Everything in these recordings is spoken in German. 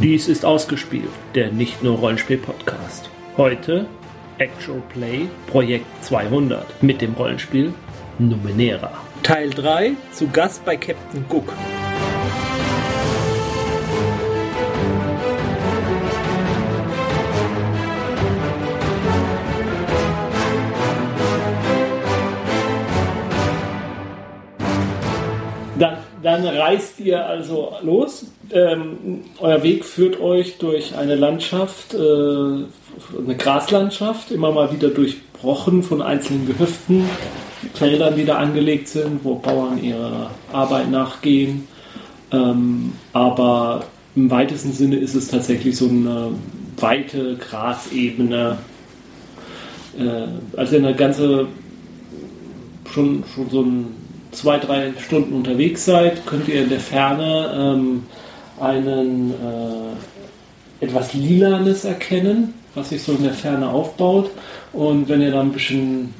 Dies ist ausgespielt, der nicht nur Rollenspiel-Podcast. Heute Actual Play Projekt 200 mit dem Rollenspiel Numenera. Teil 3 zu Gast bei Captain Cook. Dann, dann reist ihr also los. Ähm, euer Weg führt euch durch eine Landschaft, äh, eine Graslandschaft, immer mal wieder durchbrochen von einzelnen Gehöften, Feldern, die da angelegt sind, wo Bauern ihrer Arbeit nachgehen. Ähm, aber im weitesten Sinne ist es tatsächlich so eine weite Grasebene. Äh, also eine ganze schon, schon so ein zwei, drei Stunden unterwegs seid, könnt ihr in der Ferne ähm, einen äh, etwas Lilanes erkennen, was sich so in der Ferne aufbaut. Und wenn ihr dann ein bisschen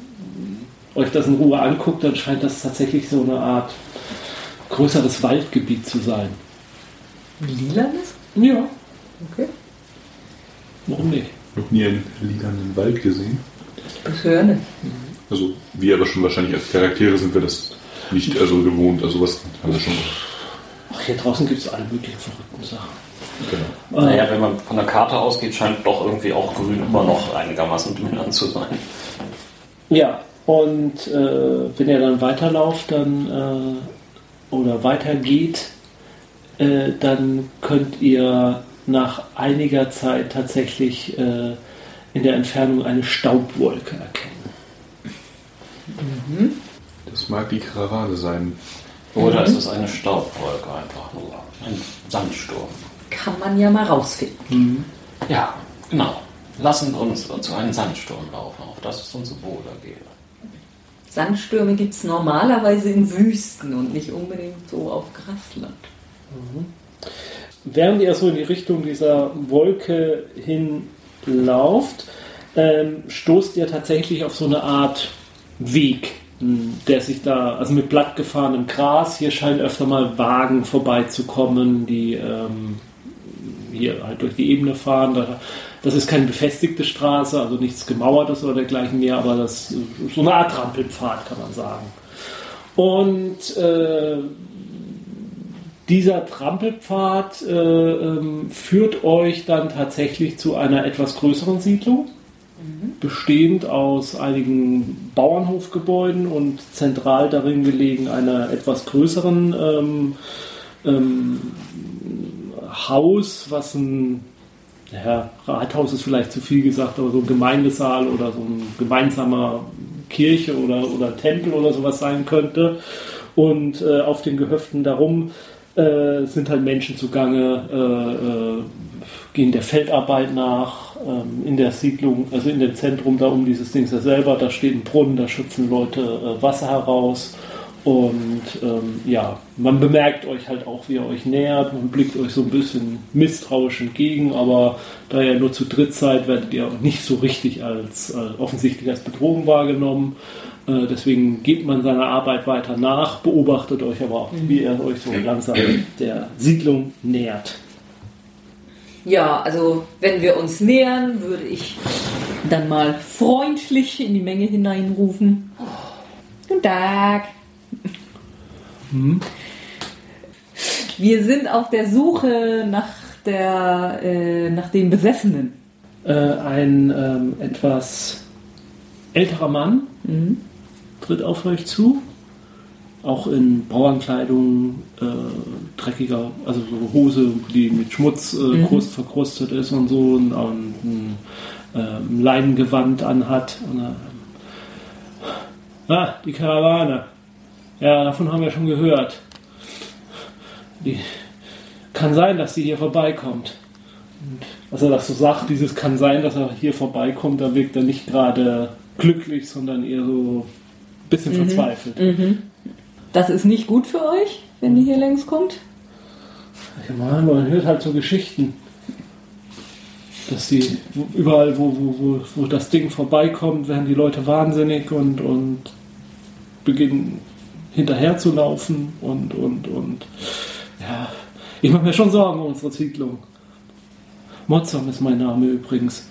euch das in Ruhe anguckt, dann scheint das tatsächlich so eine Art größeres Waldgebiet zu sein. Lilanes? Ja, Okay. warum nicht? Noch nie einen lilanen Wald gesehen. Das höre nicht. Also wir aber schon wahrscheinlich als Charaktere sind wir das nicht also gewohnt. Also was haben wir schon. Ach, hier draußen gibt es alle möglichen verrückten Sachen. Genau. Naja, wenn man von der Karte ausgeht, scheint doch irgendwie auch grün immer noch einigermaßen dominant zu sein. Ja, und äh, wenn ihr dann weiterlauft, dann äh, oder weitergeht, äh, dann könnt ihr nach einiger Zeit tatsächlich äh, in der Entfernung eine Staubwolke erkennen. Das mag die Karawane sein. Oder ist es eine Staubwolke einfach nur? Ein Sandsturm. Kann man ja mal rausfinden. Ja, genau. Lassen uns zu einem Sandsturm laufen. Auch das ist uns wohl ergehe. Sandstürme gibt es normalerweise in Wüsten und nicht unbedingt so auf Grasland. Während ihr so in die Richtung dieser Wolke hinlauft, ähm, stoßt ihr tatsächlich auf so eine Art Weg, der sich da, also mit blattgefahrenem Gras, hier scheinen öfter mal Wagen vorbeizukommen, die ähm, hier halt durch die Ebene fahren. Da, das ist keine befestigte Straße, also nichts gemauertes oder dergleichen mehr, aber das ist so eine Art Trampelpfad, kann man sagen. Und äh, dieser Trampelpfad äh, ähm, führt euch dann tatsächlich zu einer etwas größeren Siedlung, bestehend aus einigen Bauernhofgebäuden und zentral darin gelegen einer etwas größeren ähm, ähm, Haus, was ein ja, Rathaus ist vielleicht zu viel gesagt, aber so ein Gemeindesaal oder so ein gemeinsamer Kirche oder, oder Tempel oder sowas sein könnte. Und äh, auf den Gehöften darum äh, sind halt Menschen zugange, äh, äh, gehen der Feldarbeit nach, ähm, in der Siedlung, also in dem Zentrum da um dieses Ding ja selber, da steht ein Brunnen, da schöpfen Leute äh, Wasser heraus. Und ähm, ja, man bemerkt euch halt auch, wie ihr euch nähert, man blickt euch so ein bisschen misstrauisch entgegen, aber da ihr nur zu dritt seid, werdet ihr auch nicht so richtig als äh, offensichtlich als Bedrohung wahrgenommen. Äh, deswegen geht man seiner Arbeit weiter nach, beobachtet euch aber auch, wie ihr euch so langsam der Siedlung nähert. Ja, also wenn wir uns nähern, würde ich dann mal freundlich in die Menge hineinrufen. Guten Tag. Wir sind auf der Suche nach der äh, nach den Besessenen. Äh, ein ähm, etwas älterer Mann tritt auf euch zu, auch in Bauernkleidung, äh, dreckiger, also so Hose, die mit Schmutz äh, krust, verkrustet ist und so, und, und ein ähm, Leinengewand anhat. Und, äh, ah, die Karawane. Ja, davon haben wir schon gehört. Die, kann sein, dass sie hier vorbeikommt. Und als er das so sagt, dieses kann sein, dass er hier vorbeikommt, da wirkt er nicht gerade glücklich, sondern eher so ein bisschen verzweifelt. Das ist nicht gut für euch, wenn die hier längs kommt. Ja, man, hört halt so Geschichten. Dass die überall, wo, wo, wo, wo das Ding vorbeikommt, werden die Leute wahnsinnig und, und beginnen hinterher zu laufen und, und, und ja, ich mache mir schon Sorgen um unsere Siedlung. Motzam ist mein Name übrigens.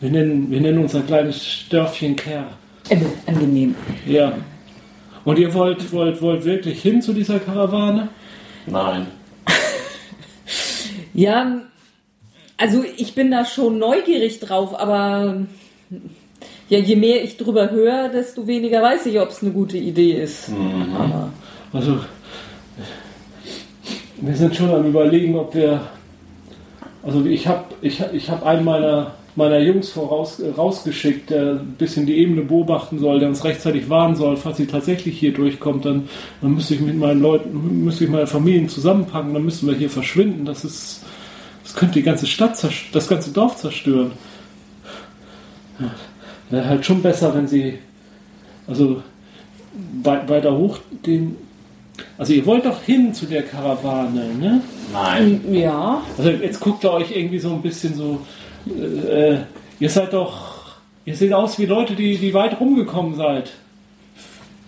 Wir nennen, wir nennen unser kleines Dörfchen Kerr. Äh, angenehm. Ja. Und ihr wollt, wollt, wollt wirklich hin zu dieser Karawane? Nein. Ja, also ich bin da schon neugierig drauf, aber ja, je mehr ich drüber höre, desto weniger weiß ich, ob es eine gute Idee ist. Aber Also, wir sind schon am Überlegen, ob wir. Also, ich habe ich, ich hab einen meiner, meiner Jungs voraus, äh, rausgeschickt, der ein bisschen die Ebene beobachten soll, der uns rechtzeitig warnen soll, falls sie tatsächlich hier durchkommt. Dann, dann müsste ich mit meinen Leuten, müsste ich meine Familien zusammenpacken, dann müssten wir hier verschwinden. Das ist. Das könnte die ganze Stadt, das ganze Dorf zerstören. Ja, Wäre halt schon besser, wenn sie. Also, wei- weiter hoch den. Also ihr wollt doch hin zu der Karawane, ne? Nein. ja, Also jetzt guckt ihr euch irgendwie so ein bisschen so. Äh, äh, ihr seid doch. Ihr seht aus wie Leute, die, die weit rumgekommen seid.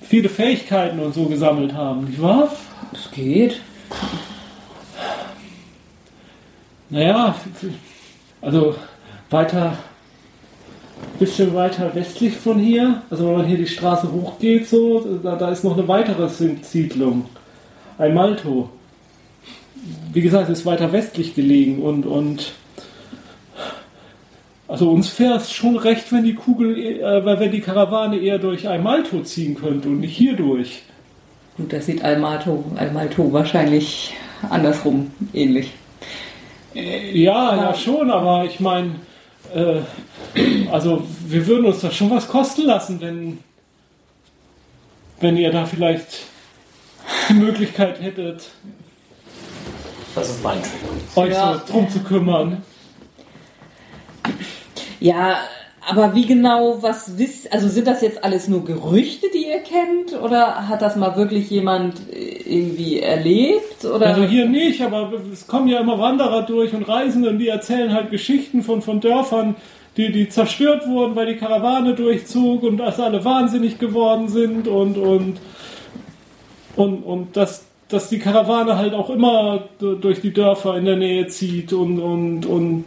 Viele Fähigkeiten und so gesammelt haben, nicht wahr? es geht. Naja, also weiter, bisschen weiter westlich von hier, also wenn man hier die Straße hochgeht, so, da, da ist noch eine weitere Siedlung, ein Malto. Wie gesagt, ist weiter westlich gelegen und, und also uns wäre es schon recht, wenn die Kugel, äh, wenn die Karawane eher durch ein Malto ziehen könnte und nicht hier durch. Gut, das sieht Almato, Almalto wahrscheinlich andersrum ähnlich. Ja, ja schon, aber ich meine, äh, also wir würden uns das schon was kosten lassen, wenn, wenn ihr da vielleicht die Möglichkeit hättet, Das ist mein Trick. euch Ja. so drum zu kümmern. Ja, aber wie genau, was wisst, also sind das jetzt alles nur Gerüchte, die ihr kennt? Oder hat das mal wirklich jemand äh, irgendwie erlebt? Oder? Also hier nicht, aber es kommen ja immer Wanderer durch und Reisende und die erzählen halt Geschichten von, von Dörfern, die, die zerstört wurden, weil die Karawane durchzog und dass alle wahnsinnig geworden sind und, und, und, und dass, dass die Karawane halt auch immer durch die Dörfer in der Nähe zieht und, und, und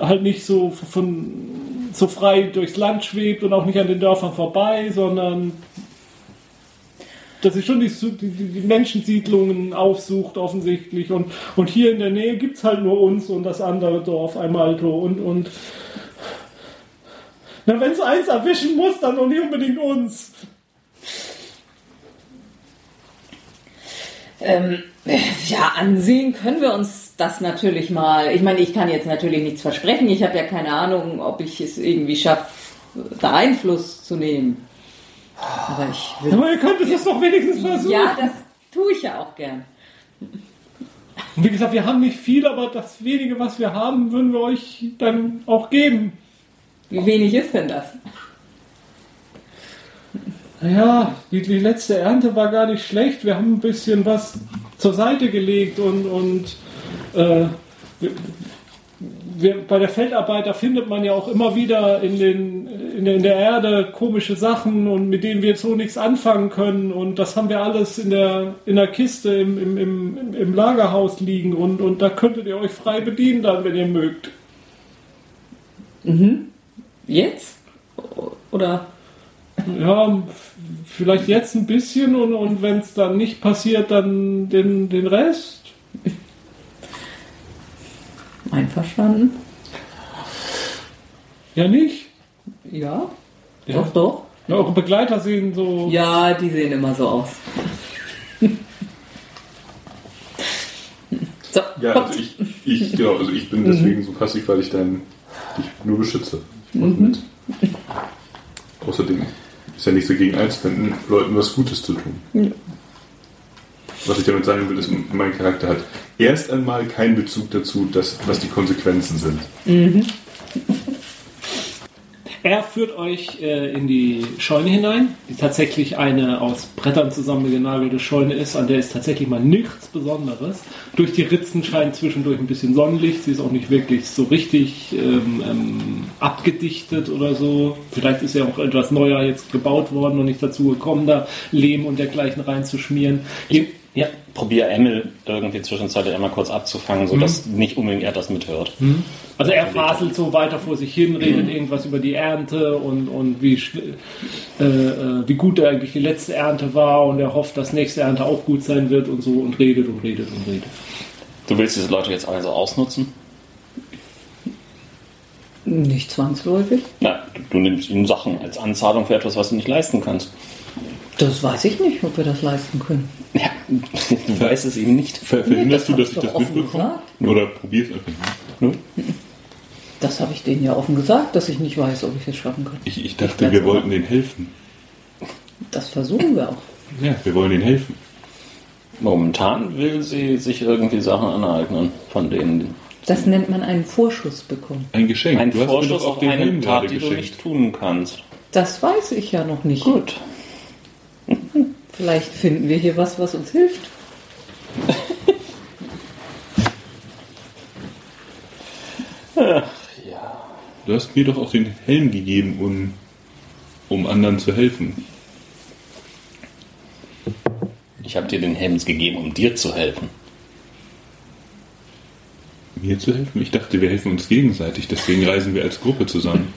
halt nicht so von so frei durchs Land schwebt und auch nicht an den Dörfern vorbei, sondern dass sie schon die, die, die Menschensiedlungen aufsucht offensichtlich und, und hier in der Nähe gibt es halt nur uns und das andere Dorf, Einmalto und, und na, wenn es eins erwischen muss, dann noch nicht unbedingt uns. Ähm, ja, ansehen können wir uns das natürlich mal. Ich meine, ich kann jetzt natürlich nichts versprechen. Ich habe ja keine Ahnung, ob ich es irgendwie schaffe, da Einfluss zu nehmen. Aber ich will. Aber ihr könntet es doch wenigstens versuchen. Ja, das tue ich ja auch gern. Und wie gesagt, wir haben nicht viel, aber das wenige, was wir haben, würden wir euch dann auch geben. Wie wenig ist denn das? Naja, die, die letzte Ernte war gar nicht schlecht. Wir haben ein bisschen was zur Seite gelegt und, und äh, wir, bei der Feldarbeit, da findet man ja auch immer wieder in, den, in, der, in der Erde komische Sachen und mit denen wir jetzt so nichts anfangen können. Und das haben wir alles in der, in der Kiste im, im, im, im Lagerhaus liegen und, und da könntet ihr euch frei bedienen dann, wenn ihr mögt. Jetzt? Oder? Ja, vielleicht jetzt ein bisschen und, und wenn es dann nicht passiert, dann den, den Rest. Einverstanden? Ja, nicht. Ja. Ja. Doch, doch. Ja, eure Begleiter sehen so. Ja, die sehen immer so aus. so, Ja, also ich, ich, genau, also ich bin deswegen so passiv, weil ich dann dich nur beschütze. Ich mach mit. Außerdem ist ja nichts dagegen einzuwenden, Leuten was Gutes zu tun. Was ich damit sagen will, ist, mein Charakter hat erst einmal keinen Bezug dazu, dass, was die Konsequenzen sind. Er führt euch äh, in die Scheune hinein, die tatsächlich eine aus Brettern zusammengenagelte Scheune ist, an der ist tatsächlich mal nichts Besonderes. Durch die Ritzen scheint zwischendurch ein bisschen Sonnenlicht, sie ist auch nicht wirklich so richtig ähm, ähm, abgedichtet oder so. Vielleicht ist ja auch etwas neuer jetzt gebaut worden und nicht dazu gekommen, da Lehm und dergleichen reinzuschmieren. Je, Ja. probiere Emil irgendwie zwischenzeitlich einmal kurz abzufangen, sodass nicht unbedingt er das mithört. Also er faselt so weiter vor sich hin, redet irgendwas über die Ernte und, und wie, äh, äh, wie gut eigentlich die letzte Ernte war und er hofft, dass nächste Ernte auch gut sein wird und so und redet und redet und redet. Du willst diese Leute jetzt also ausnutzen? Nicht zwangsläufig. Na, du, du nimmst ihnen Sachen als Anzahlung für etwas, was du nicht leisten kannst. Das weiß ich nicht, ob wir das leisten können. Ja, du weißt es ihnen nicht. Ver verhinderst das du, dass ich ich das mitbekomme? Oder probier's einfach nicht? Das habe ich denen ja offen gesagt, dass ich nicht weiß, ob ich es schaffen kann. Ich, ich Ich dachte, werd's wir machen. wollten denen helfen. Das versuchen wir auch. Ja, wir wollen denen helfen. Momentan will sie sich irgendwie Sachen aneignen, von denen Das nennt man einen Vorschuss bekommen. Ein Geschenk. ein du hast mir Vorschuss doch auch auf den eine Helm Tat, die du geschenkt. nicht tun kannst. Das weiß ich ja noch nicht. Gut. Vielleicht finden wir hier was, was uns hilft. Du hast mir doch auch den Helm gegeben, um, um anderen zu helfen. Ich habe dir den Helm gegeben, um dir zu helfen. Mir zu helfen? Ich dachte, wir helfen uns gegenseitig, deswegen reisen wir als Gruppe zusammen.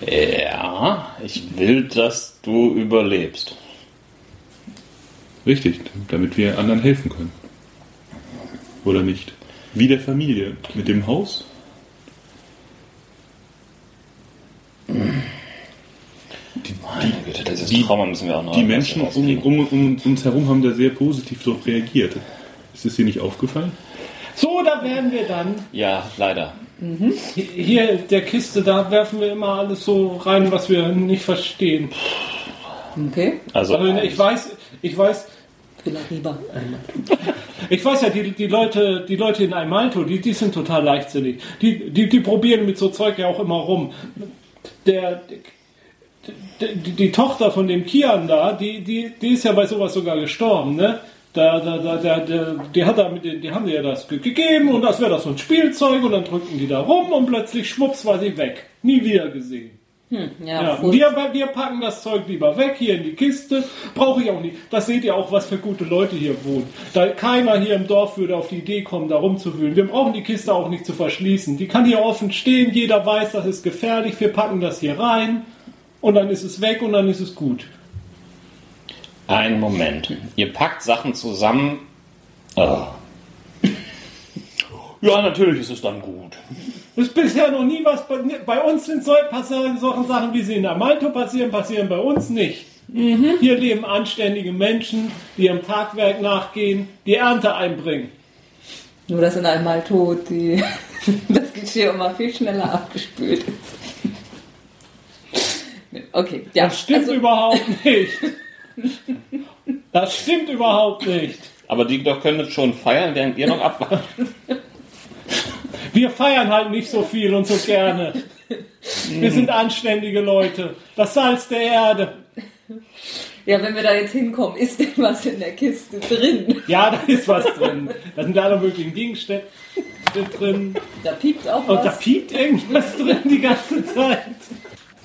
Ja, ich will, dass du überlebst. Richtig, damit wir anderen helfen können. Oder nicht? Wie der Familie. Mit dem Haus? Meine Güte, dieses die- Trauma müssen wir auch noch Die Menschen um, um, um uns herum haben da sehr positiv darauf reagiert. Ist es dir nicht aufgefallen? So, da werden wir dann. Ja, leider. Hier in der Kiste, da werfen wir immer alles so rein, was wir nicht verstehen. Okay? Also, Also ich weiß, ich weiß, Vielleicht lieber. ich weiß ja, die, die Leute, die Leute in Almalto, die, die sind total leichtsinnig. Die, die, die probieren mit so Zeug ja auch immer rum. Der, die, die, die Tochter von dem Kian da, die, die, die ist ja bei sowas sogar gestorben, ne? Da, da, da, da, die, hat da mit den, die haben dir das ge- gegeben und das wäre das so ein Spielzeug und dann drückten die da rum und plötzlich schwupps war sie weg. Nie wieder gesehen. Ja, Ja, Frust. wir, wir packen das Zeug lieber weg hier in die Kiste. Brauche ich auch nicht. Das seht ihr auch, was für gute Leute hier wohnen. Da keiner hier im Dorf würde auf die Idee kommen, da rumzuwühlen. Wir brauchen die Kiste auch nicht zu verschließen. Die kann hier offen stehen. Jeder weiß, das ist gefährlich. Wir packen das hier rein und dann ist es weg und dann ist es gut. Ein Moment. Ihr packt Sachen zusammen. Oh. Ja, natürlich ist es dann gut. Es ist bisher noch nie was bei, bei uns sind so, passieren solche Sachen, wie sie in Amalto passieren, passieren bei uns nicht. Hier leben anständige Menschen, die ihrem Tagwerk nachgehen, die Ernte einbringen. Nur, dass in einmal tot die, das Geschirr immer viel schneller abgespült ist. Okay, ja. Das stimmt also, überhaupt nicht. Das stimmt überhaupt nicht. Aber die doch können jetzt schon feiern, während ihr noch abwartet. Wir feiern halt nicht so viel und so gerne. Wir sind anständige Leute. Das Salz der Erde. Ja, wenn wir da jetzt hinkommen, ist denn was in der Kiste drin? Ja, da ist was drin. Da sind alle möglichen Gegenstände drin. Da piept auch Und da was. piept irgendwas drin die ganze Zeit.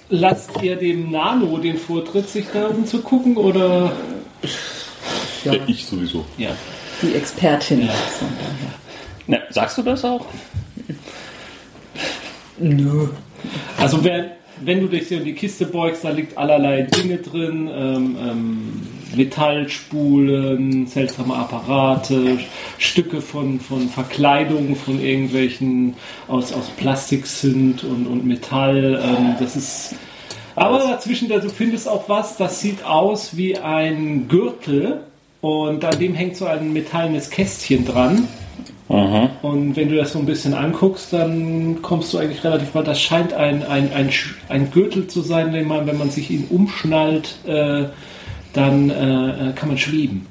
Lasst ihr dem Nano den Vortritt, sich da umzugucken? Oder? Ja, Ja, ich sowieso. Ja. die Expertin. Daher. Na, sagst du das auch? Nö. Also wenn, wenn du dich hier in die Kiste beugst, da liegt allerlei Dinge drin, ähm, ähm, Metallspulen, seltsame Apparate, Stücke von, von Verkleidungen von irgendwelchen aus, aus Plastik sind und, und Metall. Ähm, das ist. Aber dazwischen, da, du findest auch was, das sieht aus wie ein Gürtel und an dem hängt so ein metallenes Kästchen dran. Und wenn du das so ein bisschen anguckst, dann kommst du eigentlich relativ weit. Das scheint ein, ein, ein, ein Gürtel zu sein, den man, wenn man sich ihn umschnallt, äh, dann äh, kann man schweben.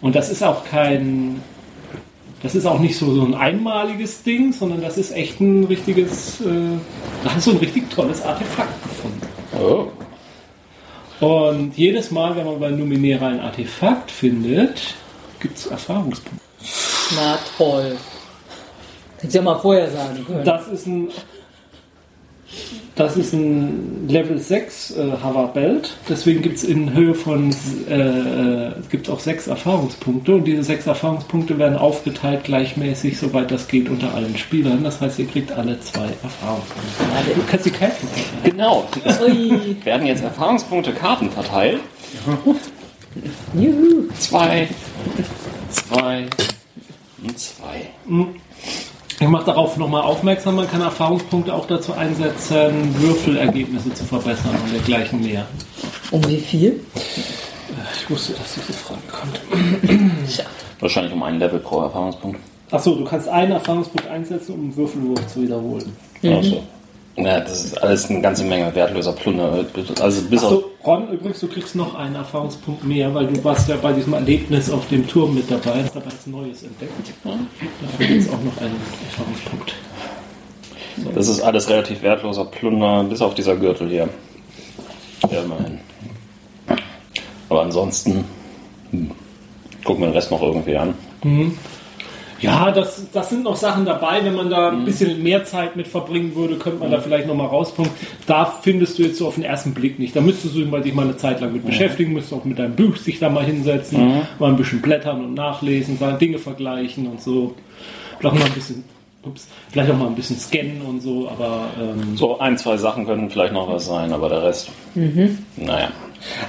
Und das ist auch kein, das ist auch nicht so, so ein einmaliges Ding, sondern das ist echt ein richtiges, äh, da hast du ein richtig tolles Artefakt gefunden. Oh. Und jedes Mal, wenn man bei Numenera ein Artefakt findet, gibt es Erfahrungspunkte. Na toll. Hättest ja mal vorher sagen können. Das ist ein. Das ist ein Level 6 äh, Hoverbelt. Deswegen gibt es in Höhe von äh, gibt's auch sechs Erfahrungspunkte. Und diese sechs Erfahrungspunkte werden aufgeteilt gleichmäßig, soweit das geht, unter allen Spielern. Das heißt, ihr kriegt alle zwei Erfahrungspunkte. Du kannst die Karten verteilen. Genau. Es werden jetzt Erfahrungspunkte Karten verteilt. Juhu. Zwei, zwei und zwei. Ich mache darauf nochmal aufmerksam, man kann Erfahrungspunkte auch dazu einsetzen, Würfelergebnisse zu verbessern und dergleichen mehr. Um wie viel? Ich wusste, dass diese Frage kommt. Tja. Wahrscheinlich um ein Level pro Erfahrungspunkt. Achso, du kannst einen Erfahrungspunkt einsetzen, um einen Würfelwurf zu wiederholen. Also, ja, das ist alles eine ganze Menge wertloser Plunder. Also bis. Achso, Ron, übrigens, du kriegst noch einen Erfahrungspunkt mehr, weil du warst ja bei diesem Erlebnis auf dem Turm mit dabei, hast aber was Neues entdeckt. Dafür gibt es auch noch einen Erfahrungspunkt. Das ist alles relativ wertloser Plunder, bis auf dieser Gürtel hier. Ja, immerhin. Aber ansonsten. Hm, gucken wir den Rest noch irgendwie an. Ja, das, das sind noch Sachen dabei. Wenn man da ein bisschen mehr Zeit mit verbringen würde, könnte man da vielleicht nochmal rauspunkten. Da findest du jetzt so auf den ersten Blick nicht. Da müsstest du dich mal eine Zeit lang mit beschäftigen, müsstest auch mit deinem Buch sich da mal hinsetzen, mal ein bisschen blättern und nachlesen, Dinge vergleichen und so. Vielleicht mal ein bisschen, ups, vielleicht auch mal ein bisschen scannen und so, aber ähm, So ein, zwei Sachen können vielleicht noch was sein, aber der Rest. Naja.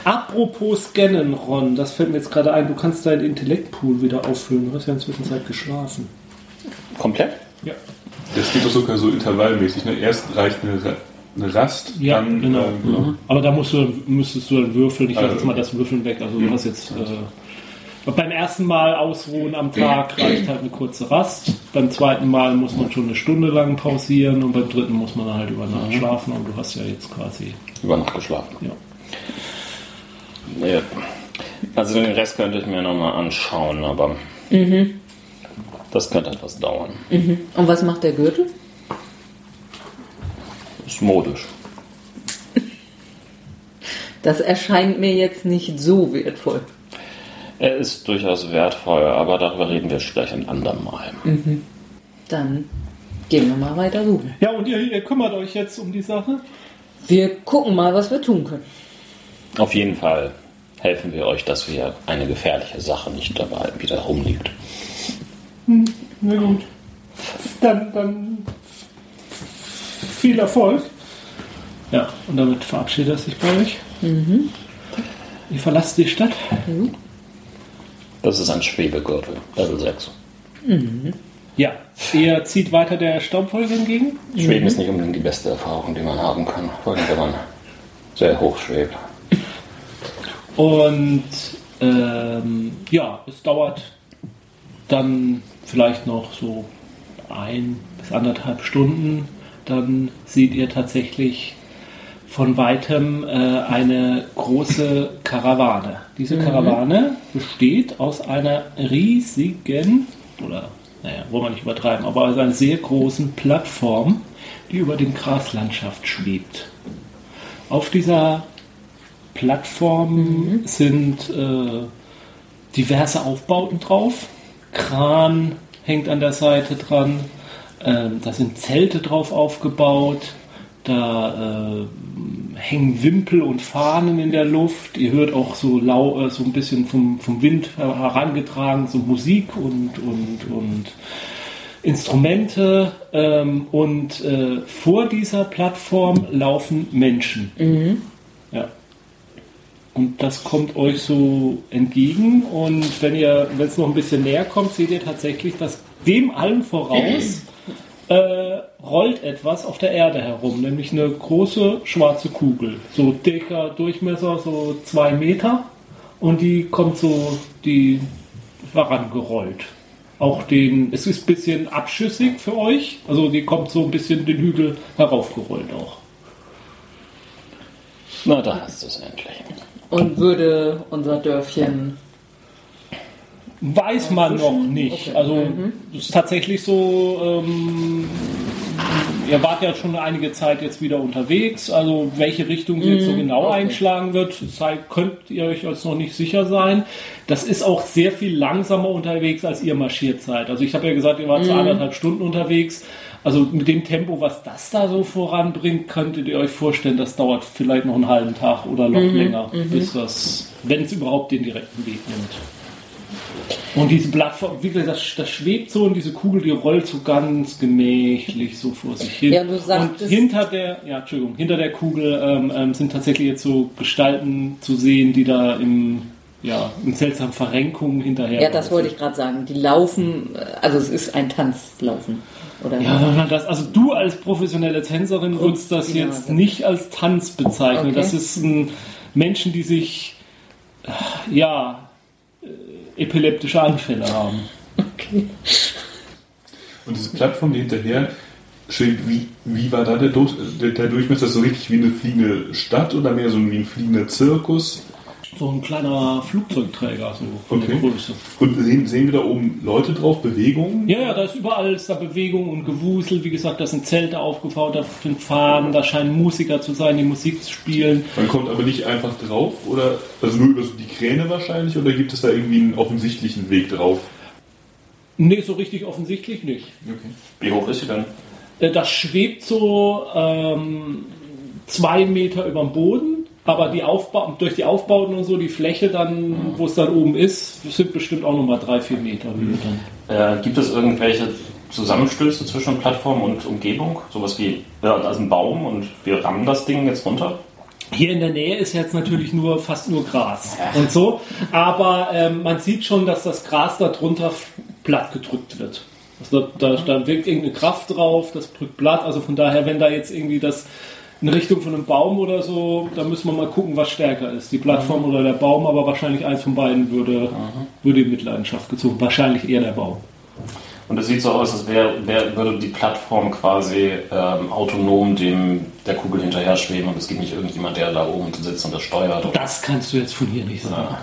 Apropos Scannen, Ron, das fällt mir jetzt gerade ein, du kannst deinen Intellektpool wieder auffüllen. Du hast ja inzwischen Zeit geschlafen. Komplett? Ja. Das geht doch sogar so intervallmäßig. Ne? Erst reicht eine, eine Rast, Ja, dann genau. ähm, Mhm. Aber da musst du, müsstest du dann würfeln. Ich lasse Also- jetzt mal das Würfeln weg. Also du hast jetzt äh, beim ersten Mal ausruhen am Tag reicht halt eine kurze Rast. Beim zweiten Mal muss man schon eine Stunde lang pausieren und beim dritten muss man dann halt über Nacht schlafen. Und du hast ja jetzt quasi Über Nacht geschlafen. ja. Ja. Also den Rest könnte ich mir nochmal anschauen, aber das könnte etwas dauern. Und was macht der Gürtel? Ist modisch. Das erscheint mir jetzt nicht so wertvoll. Er ist durchaus wertvoll, aber darüber reden wir gleich ein andermal. Dann gehen wir mal weiter suchen. Ja, und ihr, ihr kümmert euch jetzt um die Sache? Wir gucken mal, was wir tun können. Auf jeden Fall helfen wir euch, dass wir eine gefährliche Sache nicht dabei wieder rumliegt. Na gut. Dann, dann viel Erfolg. Ja, und damit verabschiedet er sich bei euch. Ihr verlasst die Stadt. Das ist ein Schwebegürtel, Level 6. Ja, ihr zieht weiter der Staubwolke entgegen. Schweben ist nicht unbedingt die beste Erfahrung, die man haben kann, vor allem wenn man sehr hoch schwebt. Und ähm, ja, es dauert dann vielleicht noch so ein bis anderthalb Stunden. Dann seht ihr tatsächlich von weitem äh, eine große Karawane. Diese Karawane besteht aus einer riesigen, oder naja, wollen wir nicht übertreiben, aber aus einer sehr großen Plattform, die über dem Graslandschaft schwebt. Auf dieser Plattform sind äh, diverse Aufbauten drauf. Kran hängt an der Seite dran. Ähm, da sind Zelte drauf aufgebaut. Da äh, hängen Wimpel und Fahnen in der Luft. Ihr hört auch so lau, äh, so ein bisschen vom, vom Wind her- herangetragen, so Musik und, und, und Instrumente. Ähm, und äh, vor dieser Plattform laufen Menschen. Ja. Und das kommt euch so entgegen. Und wenn ihr, wenn es noch ein bisschen näher kommt, seht ihr tatsächlich, dass dem allen voraus äh, rollt etwas auf der Erde herum, nämlich eine große schwarze Kugel. So dicker Durchmesser, so zwei Meter. Und die kommt so die herangerollt. Auch den, es ist ein bisschen abschüssig für euch. Also die kommt so ein bisschen den Hügel heraufgerollt auch. Na, da hast du es endlich. Und würde unser Dörfchen. Weiß man noch nicht. Okay. Also es ist tatsächlich so, ähm, ihr wart ja schon einige Zeit jetzt wieder unterwegs, also welche Richtung sie jetzt so genau okay. einschlagen wird, könnt ihr euch jetzt noch nicht sicher sein. Das ist auch sehr viel langsamer unterwegs, als ihr marschiert seid. Also ich habe ja gesagt, ihr wart so anderthalb Stunden unterwegs. Also mit dem Tempo, was das da so voranbringt, könntet ihr euch vorstellen, das dauert vielleicht noch einen halben Tag oder noch länger, bis das, wenn es überhaupt den direkten Weg nimmt. Und diese Plattform, wie gesagt, das, das schwebt so und diese Kugel, die rollt so ganz gemächlich so vor sich hin. Ja, du und sagtest- hinter der, ja, Entschuldigung, hinter der Kugel ähm, ähm, sind tatsächlich jetzt so Gestalten zu sehen, die da im, ja, in seltsamen Verrenkungen hinterher. Ja, das wollte ich gerade sagen. Die laufen, äh, also es ist ein Tanzlaufen. Oder Ja, das, also du als professionelle Tänzerin würdest das Kunstfinale. jetzt nicht als Tanz bezeichnen. Okay. Das ist ein Menschen, die sich, äh, ja, epileptische Anfälle haben. Und diese Plattform, die hinterher schwebt, wie, wie war da der, der Durchmesser? So richtig wie eine fliegende Stadt oder mehr so wie ein fliegender Zirkus? So ein kleiner Flugzeugträger, so von der Okay. Größe. Und sehen, sehen wir da oben Leute drauf, Bewegungen? Ja, ja, da ist überall ist da Bewegung und Gewusel. Wie gesagt, da sind Zelte aufgebaut, da sind Fahnen, da scheinen Musiker zu sein, die Musik zu spielen. Man kommt aber nicht einfach drauf oder also nur über so die Kräne wahrscheinlich oder gibt es da irgendwie einen offensichtlichen Weg drauf? Nee, so richtig offensichtlich nicht. Okay. Wie hoch ist sie denn? Äh, Das schwebt so ähm, zwei Meter über dem Boden, aber die Aufba durch die Aufbauten und so, die Fläche dann, wo es dann oben ist, sind bestimmt auch nochmal drei, vier Meter Höhe dann. Äh, gibt es irgendwelche Zusammenstöße zwischen Plattform und Umgebung? Sowas wie, ja, da ist ein Baum und wir rammen das Ding jetzt runter? Hier in der Nähe ist jetzt natürlich nur fast nur Gras und so, aber ähm, man sieht schon, dass das Gras darunter platt gedrückt wird. Also da, da, da wirkt irgendeine Kraft drauf, das drückt platt. Also von daher, wenn da jetzt irgendwie das in Richtung von einem Baum oder so, da müssen wir mal gucken, was stärker ist, die Plattform oder der Baum. Aber wahrscheinlich eins von beiden würde, würde in Mitleidenschaft gezogen. Wahrscheinlich eher der Baum. Und es sieht so aus, als wäre wär, würde die Plattform quasi ähm, autonom dem der Kugel hinterher schweben und es gibt nicht irgendjemand, der da oben sitzt und das steuert. Das kannst du jetzt von hier nicht sagen.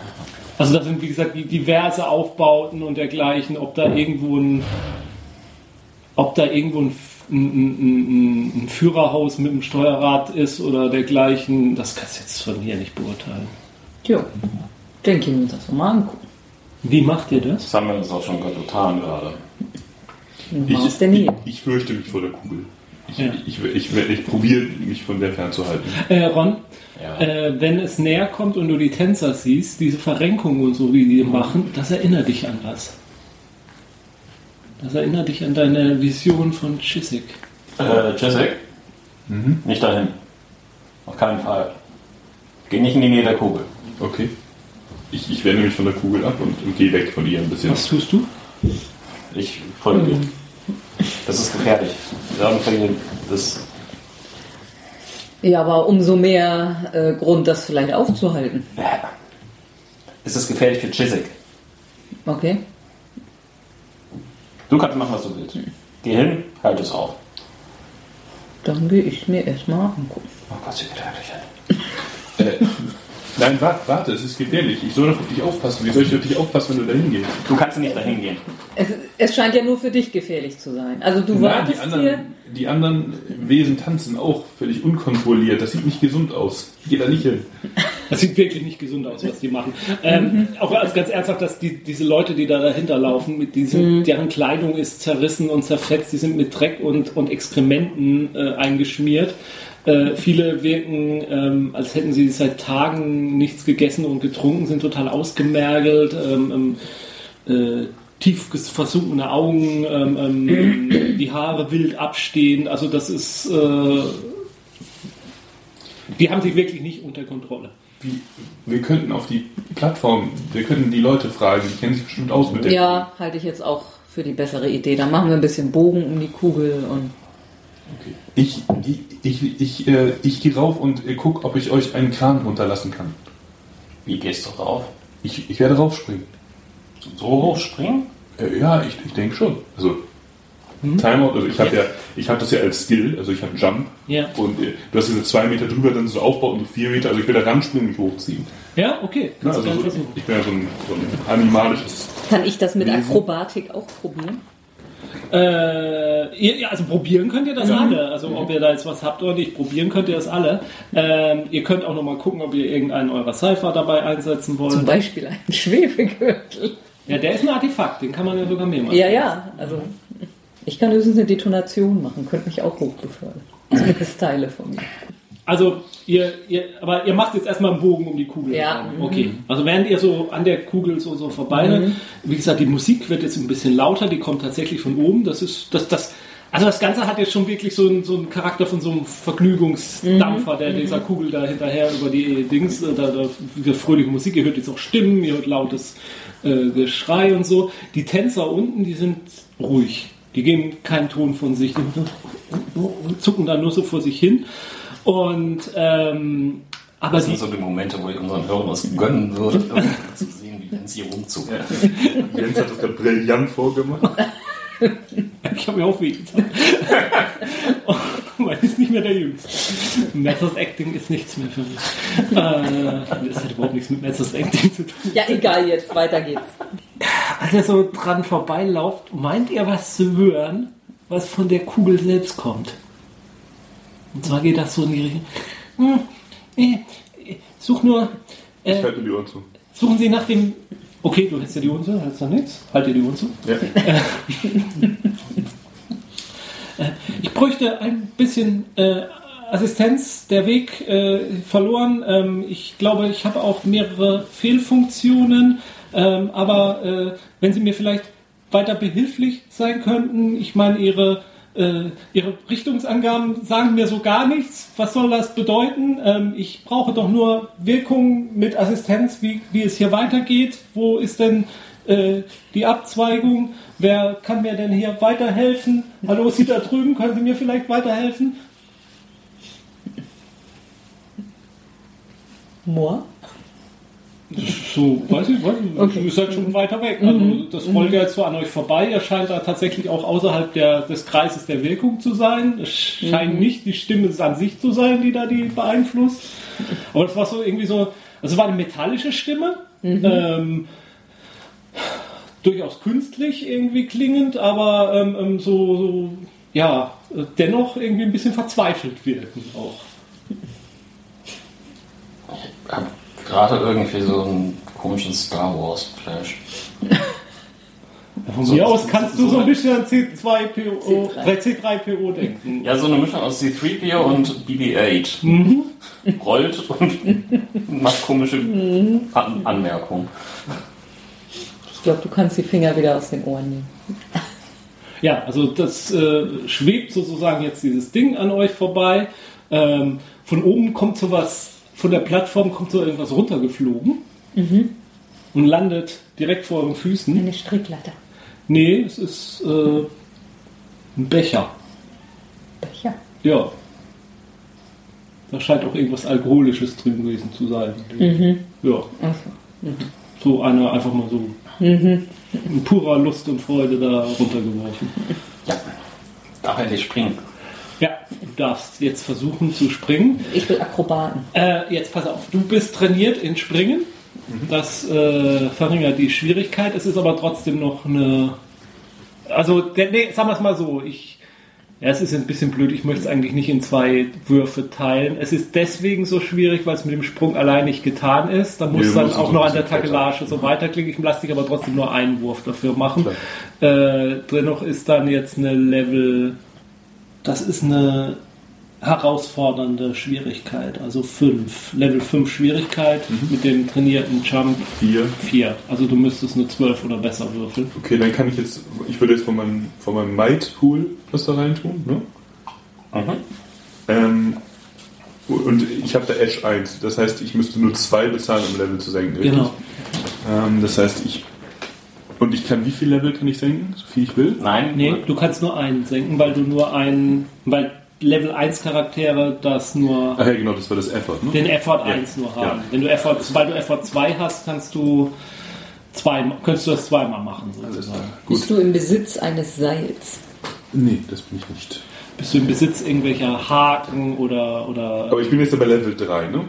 Also das sind wie gesagt diverse Aufbauten und dergleichen, ob da irgendwo ein ob da irgendwo ein, ein, ein, ein Führerhaus mit einem Steuerrad ist oder dergleichen, das kannst du jetzt von hier nicht beurteilen. Jo, dann können wir uns das mal angucken. Wie macht ihr das? Das haben wir uns auch schon getan gerade. Aus der Nähe. ich fürchte mich vor der Kugel. Ich, Ja. ich, ich, ich, ich probiere mich von der fernzuhalten. Äh, Ron, Ja. äh, wenn es näher kommt und du die Tänzer siehst, diese Verrenkungen und so, wie die machen, das erinnert dich an was. Das erinnert dich an deine Vision von Chiswick. Äh, Jessic? Nicht dahin. Auf keinen Fall. Geh nicht in die Nähe der Kugel. Okay. Ich, ich wende mich von der Kugel ab und, und gehe weg von ihr ein bisschen. Was tust du? Ich folge dir. Das ist gefährlich. Das Ja, aber umso mehr äh, Grund, das vielleicht aufzuhalten. ja. Es ist gefährlich für Chiswick. Okay. Du kannst machen, was du willst. Geh hin, halt es auf. Dann gehe ich mir erstmal angucken. Oh Gott, sie geht eigentlich hin. Nein, warte, warte, es ist gefährlich. Ich soll doch auf dich aufpassen. Wie soll ich auf dich aufpassen, wenn du da hingehst? Du kannst nicht dahin gehen. Es, es scheint ja nur für dich gefährlich zu sein. Also du Nein, die wartest hier. anderen, die anderen Wesen tanzen auch völlig unkontrolliert. Das sieht nicht gesund aus. Geh da nicht hin. Das sieht wirklich nicht gesund aus, was die machen. Ähm, auch als ganz ernsthaft, dass die, diese Leute, die da dahinter laufen, mit diesen, deren Kleidung ist zerrissen und zerfetzt, die sind mit Dreck und, und Exkrementen äh, eingeschmiert. Äh, viele wirken, ähm, als hätten sie seit Tagen nichts gegessen und getrunken, sind total ausgemergelt, ähm, ähm, äh, tief versunkene Augen, ähm, ähm, die Haare wild abstehen. Also das ist, äh, die haben sich wirklich nicht unter Kontrolle. Wie, wir könnten auf die Plattform, wir könnten die Leute fragen, die kennen sich bestimmt aus mit der Ja, halte ich jetzt auch für die bessere Idee. Dann machen wir ein bisschen Bogen um die Kugel und Okay. Ich, ich, ich, ich, äh, ich gehe rauf und äh, guck, ob ich euch einen Kran runterlassen kann. Wie gehst du rauf? Ich, ich werde raufspringen. So hoch springen? Äh, ja, ich, ich denke schon. Also, Timeout, also ich habe ja, ich habe das ja als Skill, also ich habe Jump. Ja. Und äh, du hast diese zwei Meter drüber, dann so aufbaut und so vier Meter, also ich will da ranspringen und mich hochziehen. Ja, okay. Ne? Kannst Also so, ich bin ja so ein, so ein animalisches. kann ich das mit. Akrobatik auch probieren? Äh, ihr, also probieren könnt ihr das Ja. alle. Also ob ihr da jetzt was habt oder nicht, probieren könnt ihr das alle. Ähm, ihr könnt auch nochmal gucken, ob ihr irgendeinen eurer Cypher dabei einsetzen Zum wollt. Beispiel einen Schwebegürtel. Ja, der ist ein Artefakt, den kann man ja sogar mehrmals. Ja, ja, also ich kann höchstens eine Detonation machen, könnte mich auch hochbefördern. Zumindest Teile von mir. Also, ihr, ihr, aber ihr macht jetzt erstmal einen Bogen um die Kugel. Ja. Okay. Also, während ihr so an der Kugel so, so vorbei, wie gesagt, die Musik wird jetzt ein bisschen lauter, die kommt tatsächlich von oben. Das ist, das, das, also das Ganze hat jetzt schon wirklich so einen, so einen Charakter von so einem Vergnügungsdampfer, der dieser Kugel da hinterher über die Dings, äh, da, da fröhliche Musik, ihr hört jetzt auch Stimmen, ihr hört lautes äh, Geschrei und so. Die Tänzer unten, die sind ruhig. Die geben keinen Ton von sich, die zucken da nur so vor sich hin. Und ähm, aber Das sind so die Momente, wo ich unseren Hörern was gönnen würde, zu sehen, wie Jens hier rumzuckt. Jens hat das gerade brillant vorgemacht. ich habe mir auch wehgetan. Weil ist nicht mehr der Jüngste. Method Acting ist nichts mehr für mich. Äh, das hat überhaupt nichts mit Method Acting zu tun. Ja, egal jetzt, weiter geht's. Als er so dran vorbeilauft, meint ihr was zu hören, was von der Kugel selbst kommt. Und zwar geht das so in die Richtung. Hm, äh, äh, such nur. Ich Äh, halte mir die Ohren zu. suchen Sie nach dem. Okay, du hältst ja die Ohren zu, hältst da nichts. Halt dir die Ohren zu. Ja. Ich bräuchte ein bisschen äh, Assistenz, der Weg äh, verloren. Ähm, ich glaube, ich habe auch mehrere Fehlfunktionen, ähm, aber äh, wenn Sie mir vielleicht weiter behilflich sein könnten, ich meine, Ihre, äh, Ihre Richtungsangaben sagen mir so gar nichts. Was soll das bedeuten? Ähm, ich brauche doch nur Wirkung mit Assistenz, wie, wie es hier weitergeht. Wo ist denn äh, die Abzweigung? Wer kann mir denn hier weiterhelfen? Hallo, Sie da drüben, können Sie mir vielleicht weiterhelfen? Moor? So, weiß ich, weiß ich Okay. ihr seid schon weiter weg. Also das rollt ja jetzt so an euch vorbei. Ihr scheint da tatsächlich auch außerhalb der, des Kreises der Wirkung zu sein. Es scheint nicht die Stimme an sich zu sein, die da die beeinflusst. Aber das war so irgendwie so, also es war eine metallische Stimme. Ähm, durchaus künstlich irgendwie klingend, aber ähm, ähm, so, so, ja, dennoch irgendwie ein bisschen verzweifelt wirken auch. Gerade irgendwie so einen komischen Star Wars Flash. Von So- mir aus so- kannst so- du so ein bisschen an C2PO, C3. C3PO denken. Ja, so eine Mischung aus C3PO und BB-8. Rollt und macht komische An Anmerkungen. Ich glaube, du kannst die Finger wieder aus den Ohren nehmen. Ja, also das äh, schwebt sozusagen jetzt dieses Ding an euch vorbei. Ähm, von oben kommt sowas, von der Plattform kommt so irgendwas runtergeflogen und landet direkt vor euren Füßen. Eine Strickleiter. Nee, es ist äh, ein Becher. Becher. Ja. Da scheint auch irgendwas Alkoholisches drin gewesen zu sein. Ja. Achso. So einer einfach mal so in purer Lust und Freude da runtergeworfen. Ja, darf endlich springen. Ja, du darfst jetzt versuchen zu springen. Ich will Akrobaten. Äh, jetzt pass auf, du bist trainiert in Springen. Das äh, verringert die Schwierigkeit. Es ist aber trotzdem noch eine. Also, der, nee, sagen wir es mal so. Ich, ja, es ist ein bisschen blöd. Ich möchte es eigentlich nicht in zwei Würfe teilen. Es ist deswegen so schwierig, weil es mit dem Sprung allein nicht getan ist. Da muss Nee, dann auch noch an der Takelage so weiterklicken. Ich lasse dich aber trotzdem nur einen Wurf dafür machen. Äh, dennoch ist dann jetzt eine Level. Das ist eine herausfordernde Schwierigkeit, also 5. Level 5 Schwierigkeit mit dem trainierten Jump Vier. 4. Also du müsstest eine 12 oder besser würfeln. Okay, dann kann ich jetzt, ich würde jetzt von meinem, von meinem Might-Pool was da rein tun, ne? Ähm, und ich habe da Edge 1, das heißt, ich müsste nur 2 bezahlen, um Level zu senken. richtig? Genau. Ähm, das heißt, ich. Und ich kann, wie viel Level kann ich senken? So viel ich will? Nein, Nee, du kannst nur einen senken, weil du nur einen, weil Level 1 Charaktere das nur Ach ja, genau, das war das Effort, ne? den Effort Ja. 1 nur haben. Ja. Wenn du Effort, sobald du Effort 2 hast, kannst du zwei, könntest du das zweimal machen sozusagen. Bist du im Besitz eines Seils? Nee, das bin ich nicht. Bist du im Besitz irgendwelcher Haken oder oder Aber ich bin jetzt bei Level 3, ne?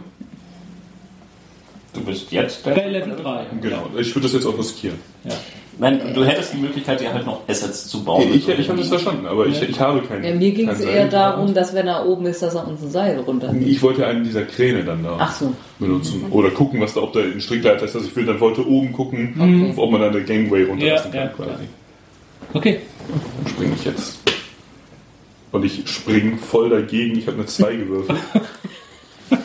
du bist jetzt bei Level 3. Genau. Ich würde das jetzt auch riskieren. Ja. Nein, du hättest die Möglichkeit, dir halt noch Assets zu bauen. Ich, ich habe das verstanden, aber ich, ich habe keinen. Ja, mir ging es eher Seil. darum, dass wenn er oben ist, dass er uns ein Seil runter. Ich wollte einen dieser Kräne dann da Ach so. benutzen. Oder gucken, was da, ob da ein Strickleiter ist. Also ich will dann wollte oben gucken, ob man da eine Gangway runterlassen Ja, kann ja, quasi. Okay. Dann springe ich jetzt. Und ich springe voll dagegen. Ich habe eine 2 gewürfelt.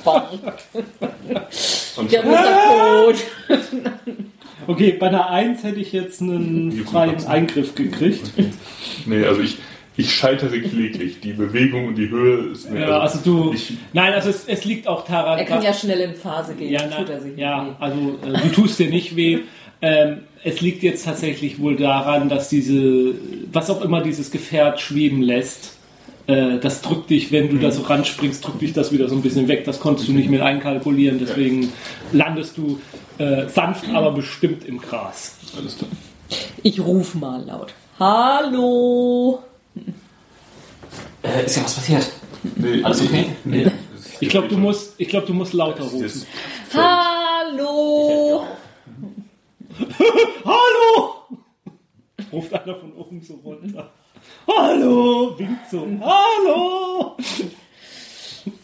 Und Ja, Mr. Code. Okay, bei einer 1 hätte ich jetzt einen freien? Eingriff gekriegt. nee, also ich, ich scheitere kläglich. Die Bewegung und die Höhe ist mir. Ja, also du. Ich, Nein, also es, es liegt auch daran. Er kann ja schnell in Phase gehen, Ja, tut er sich ja nicht weh. also äh, du tust dir nicht weh. Ähm, es liegt jetzt tatsächlich wohl daran, dass diese, was auch immer dieses Gefährt schweben lässt, äh, das drückt dich, wenn du da so ranspringst, drückt dich das wieder so ein bisschen weg. Das konntest du nicht mit einkalkulieren, deswegen landest du äh, sanft, aber bestimmt im Gras. alles klar. Ich ruf mal laut. Hallo. Äh, ist ja was passiert? Nee, Alles okay? Nee. Ich glaube, du musst, ich glaube, du musst lauter rufen. Hallo. Hallo! Ruft einer von oben so runter. Hallo! Winkt so. Hallo!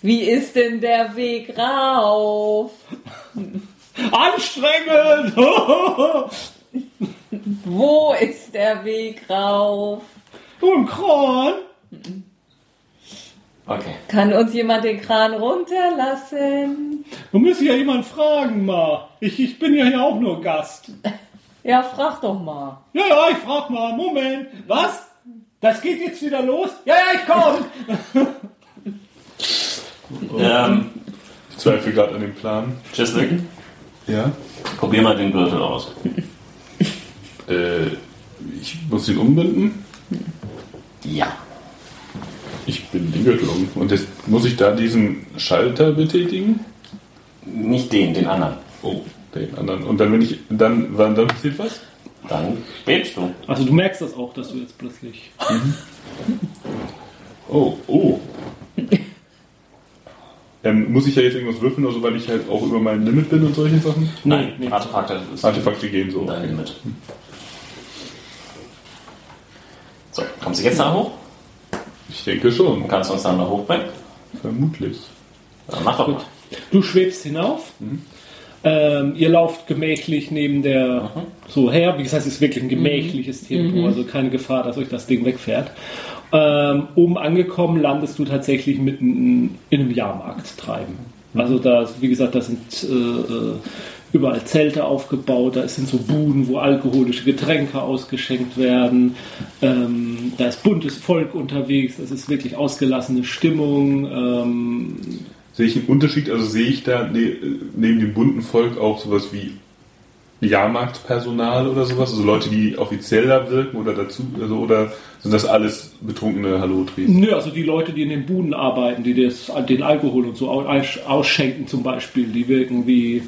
Wie ist denn der Weg rauf? Anstrengend! Wo ist der Weg rauf? Und Kran! Okay. Kann uns jemand den Kran runterlassen? Du müsst ja jemand fragen, mal. Ich, ich bin ja hier auch nur Gast. Ja, frag doch mal. Ja, ja, ich frag mal. Moment. Was? Das geht jetzt wieder los? Ja, ja, ich komm! Ähm, Ich zweifle gerade an dem Plan. Chiswick, Ja. probier mal den Gürtel aus. Äh, ich muss ihn umbinden. Ja. Ich bin den Gürtel um. Und jetzt muss ich da diesen Schalter betätigen? Nicht den, den anderen. Oh, den anderen. Und dann, wenn ich, dann, wann dann passiert was? Dann schwebst du. Also du merkst das auch, dass du jetzt plötzlich... Oh, oh. Ähm, muss ich ja jetzt irgendwas würfeln, also weil ich halt auch über mein Limit bin und solche Sachen? Nein, nee. Artefakte ist Artefakte gehen so. dein Okay. Limit. So, kommst du jetzt da hoch? Ich denke schon. Kannst du uns dann da hochbringen? Vermutlich. Dann mach doch mal. Du schwebst hinauf. Ähm, ihr lauft gemächlich neben der so her. Wie gesagt, es ist wirklich ein gemächliches Tempo, also keine Gefahr, dass euch das Ding wegfährt. Ähm, oben angekommen landest du tatsächlich mitten in einem Jahrmarkttreiben. Also da, wie gesagt, da sind äh, äh, überall Zelte aufgebaut, da sind so Buden, wo alkoholische Getränke ausgeschenkt werden. Ähm, da ist buntes Volk unterwegs, das ist wirklich ausgelassene Stimmung. Ähm, Sehe ich einen Unterschied? Also sehe ich da ne, neben dem bunten Volk auch sowas wie Jahrmarktpersonal oder sowas? Also Leute, die offiziell da wirken oder dazu, also, oder sind das alles betrunkene Hallo-Tries? Nö, also die Leute, die in den Buden arbeiten, die das, den Alkohol und so aus- ausschenken zum Beispiel, die wirken wie,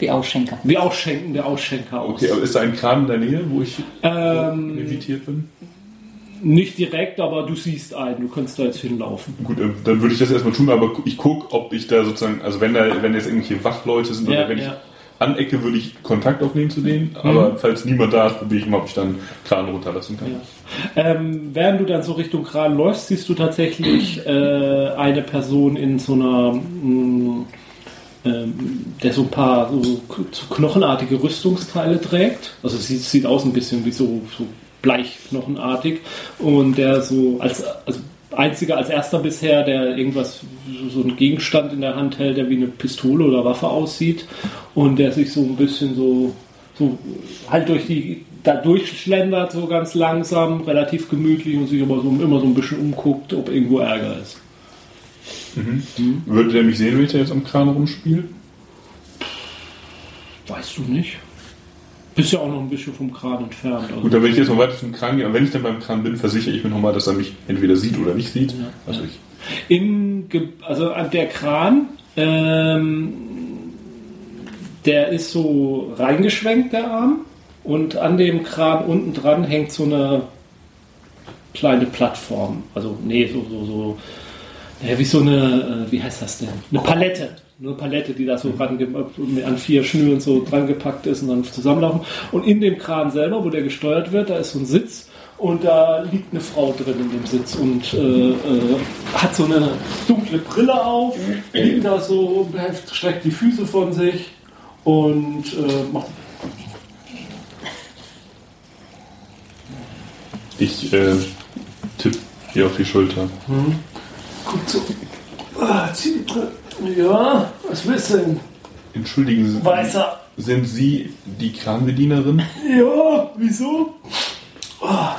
Die Ausschenker. wie Ausschenken der Ausschenker aus. Okay, aber ist da ein Kran in der Nähe, wo ich ähm, levitiert bin? Nicht direkt, aber du siehst einen, du kannst da jetzt hinlaufen. Gut, ähm, dann würde ich das erstmal tun, aber ich gucke, ob ich da sozusagen, also wenn da, wenn jetzt irgendwelche Wachleute sind Ja, oder wenn ja. ich anecke, würde ich Kontakt aufnehmen zu denen, aber falls niemand da ist, probiere ich mal, ob ich dann Kran runterlassen kann. Ja. Ähm, während du dann so Richtung Kran läufst, siehst du tatsächlich äh, eine Person in so einer, mh, ähm, der so ein paar so, so knochenartige Rüstungsteile trägt. Also es sieht, sieht aus ein bisschen wie so, so bleichknochenartig und der so als, als einziger, als erster bisher, der irgendwas, so, einen Gegenstand in der Hand hält, der wie eine Pistole oder Waffe aussieht und der sich so ein bisschen so, so halt durch die da durchschlendert so ganz langsam, relativ gemütlich und sich aber so immer so ein bisschen umguckt, ob irgendwo Ärger ist. Würde der mich sehen, wenn ich da jetzt am Kran rumspiele? Weißt du nicht? Bist ja auch noch ein bisschen vom Kran entfernt. Also. Gut, dann werde ich jetzt mal weiter zum Kran gehen, aber wenn ich dann beim Kran bin, versichere ich mir nochmal, dass er mich entweder sieht oder nicht sieht. Also ich, Im, Ge also an der Kran, ähm, der ist so reingeschwenkt, der Arm. Und an dem Kran unten dran hängt so eine kleine Plattform. Also, nee, so, so, so, ja, wie so eine, äh, wie heißt das denn? Eine Palette. Eine Palette, die da so ran, an vier Schnüren so dran gepackt ist und dann zusammenlaufen. Und in dem Kran selber, wo der gesteuert wird, da ist so ein Sitz und da liegt eine Frau drin in dem Sitz und äh, äh, hat so eine dunkle Brille auf, liegt da so, streckt die Füße von sich und äh, macht. Ich äh, tipp ihr auf die Schulter. Guckt so. Ah, zieh die Brille. Ja, was willst du denn? Entschuldigen Sie, Weißer. sind Sie die Kranbedienerin? Ja, wieso?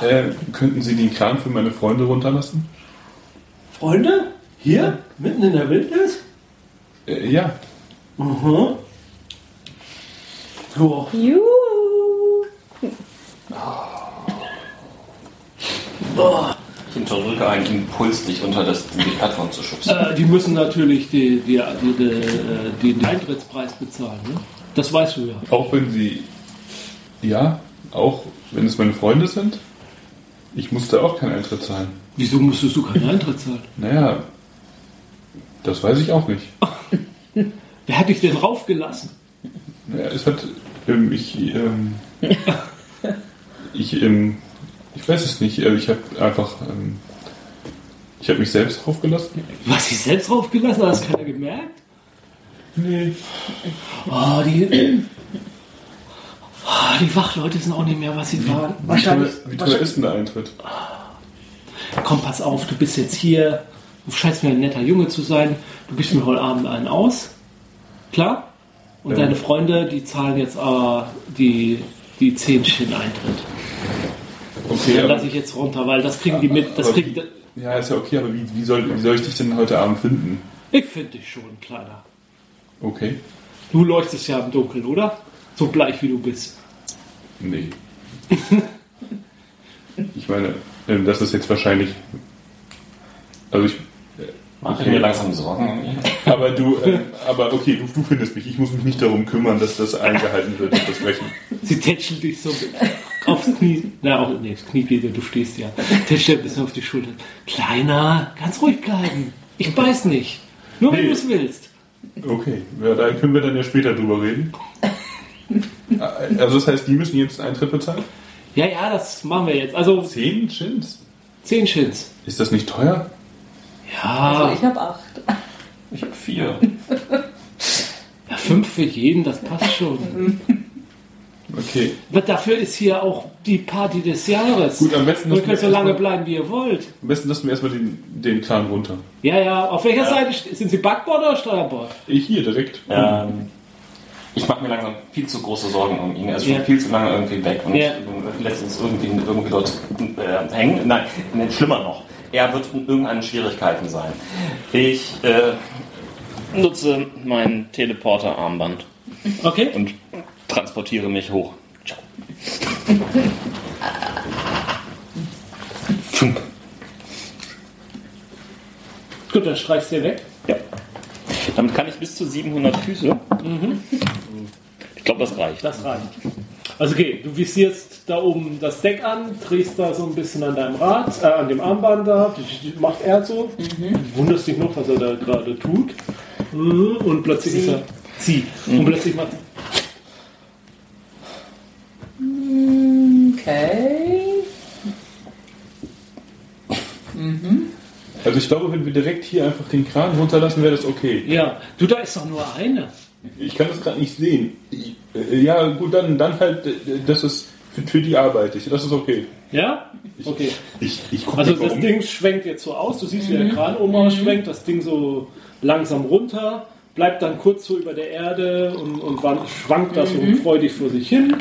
Äh, könnten Sie den Kran für meine Freunde runterlassen? Freunde? Hier? Mitten in der Wildnis? Äh, ja. Mhm. Ja. Juhu. Ich unterdrücke einen Impuls, dich unter das, die Plattform zu schubsen. Äh, die müssen natürlich die, die, die, die, die, den Eintrittspreis bezahlen. Ne? Das weißt du ja. Auch wenn Sie. Ja, auch wenn es meine Freunde sind? Ich musste auch keinen Eintritt zahlen. Wieso musstest du keinen Eintritt zahlen? Naja, das weiß ich auch nicht. Wer hat dich denn raufgelassen? Naja, es hat. Ähm, ich. Ähm, ich. Ähm, ich weiß es nicht. äh, Ich habe einfach. Ähm, ich habe mich selbst draufgelassen. Du hast dich selbst raufgelassen? Hat das keiner gemerkt? Nee. Oh, die, oh, die Wachleute sind auch nicht mehr, was sie waren. Wie teuer, wie teuer ist denn der Eintritt? Komm, pass auf, du bist jetzt hier. Du scheinst mir ein netter Junge zu sein. Du gibst mir heute Abend einen aus. Klar? Und Ja. deine Freunde, die zahlen jetzt aber die, die 10 Shin Eintritt. Okay, Dann lasse ich jetzt runter, weil das kriegen die mit. Das kriegt, wie, ja, ist ja okay, aber wie, wie, soll, wie soll ich dich denn heute Abend finden? ich finde dich schon, Kleiner. Okay. Du leuchtest ja im Dunkeln, oder? So bleich wie du bist. Nee. ich meine, ähm, das ist jetzt wahrscheinlich. Also ich. Mach ich mir langsam Sorgen. Aber du, ähm, aber okay, du, du findest mich. Ich muss mich nicht darum kümmern, dass das eingehalten wird, das Versprechen. Sie tätschelt dich so aufs Knie. Na, auch, nee, das Knie geht ja, du stehst ja. Tätschelt ein bisschen auf die Schulter. Kleiner, ganz ruhig bleiben. Ich beiß nicht. Nur wenn Nee. du es willst. Okay, ja, da können wir dann ja später drüber reden. Also das heißt, die müssen jetzt einen Eintritt bezahlen? Ja, ja, das machen wir jetzt. Also Zehn Shins? 10 Shins. Ist das nicht teuer? Also Ja, ich habe acht. Ich habe vier. ja, fünf für jeden, das passt schon. Okay. Aber dafür ist hier auch die Party des Jahres. Gut, am besten Und ihr könnt so lange erstmal- bleiben, wie ihr wollt. Am besten lassen wir erstmal den, den Kran runter. Ja, ja, auf welcher Seite st- sind Sie Backbord oder Steuerbord? Ich hier direkt. Ähm, ich mache mir langsam viel zu große Sorgen um ihn. Er ist schon Ja. viel zu lange irgendwie weg und Ja. lässt uns irgendwie, irgendwie dort äh, hängen. Nein, nein, schlimmer noch. Er wird in irgendeinen Schwierigkeiten sein. Ich äh, nutze mein Teleporter-Armband Okay. und transportiere mich hoch. Ciao. Gut, dann streichst du dir weg. Ja. Damit kann ich bis zu 700 Füße. Ich glaube, das reicht. Das reicht. Also okay, du visierst da oben das Deck an, drehst da so ein bisschen an deinem Rad, äh, an dem Armband da, macht er so. Du wunderst dich noch, was er da gerade tut. Mhm, Und plötzlich ist er. Sie. Und plötzlich macht Okay. Also ich glaube, wenn wir direkt hier einfach den Kran runterlassen, wäre das okay. Ja, du, da ist doch nur eine. Ich kann das gerade nicht sehen. Ich, äh, ja, gut, dann, dann halt, äh, das ist für, für die Arbeit. Ich, das ist okay. Ja? Okay. Ich, ich gucke Also das warum. Ding schwenkt jetzt so aus, du siehst, wie der Kran oben ausschwenkt, das Ding so langsam runter, bleibt dann kurz so über der Erde und, und wann- schwankt da so freudig vor sich hin.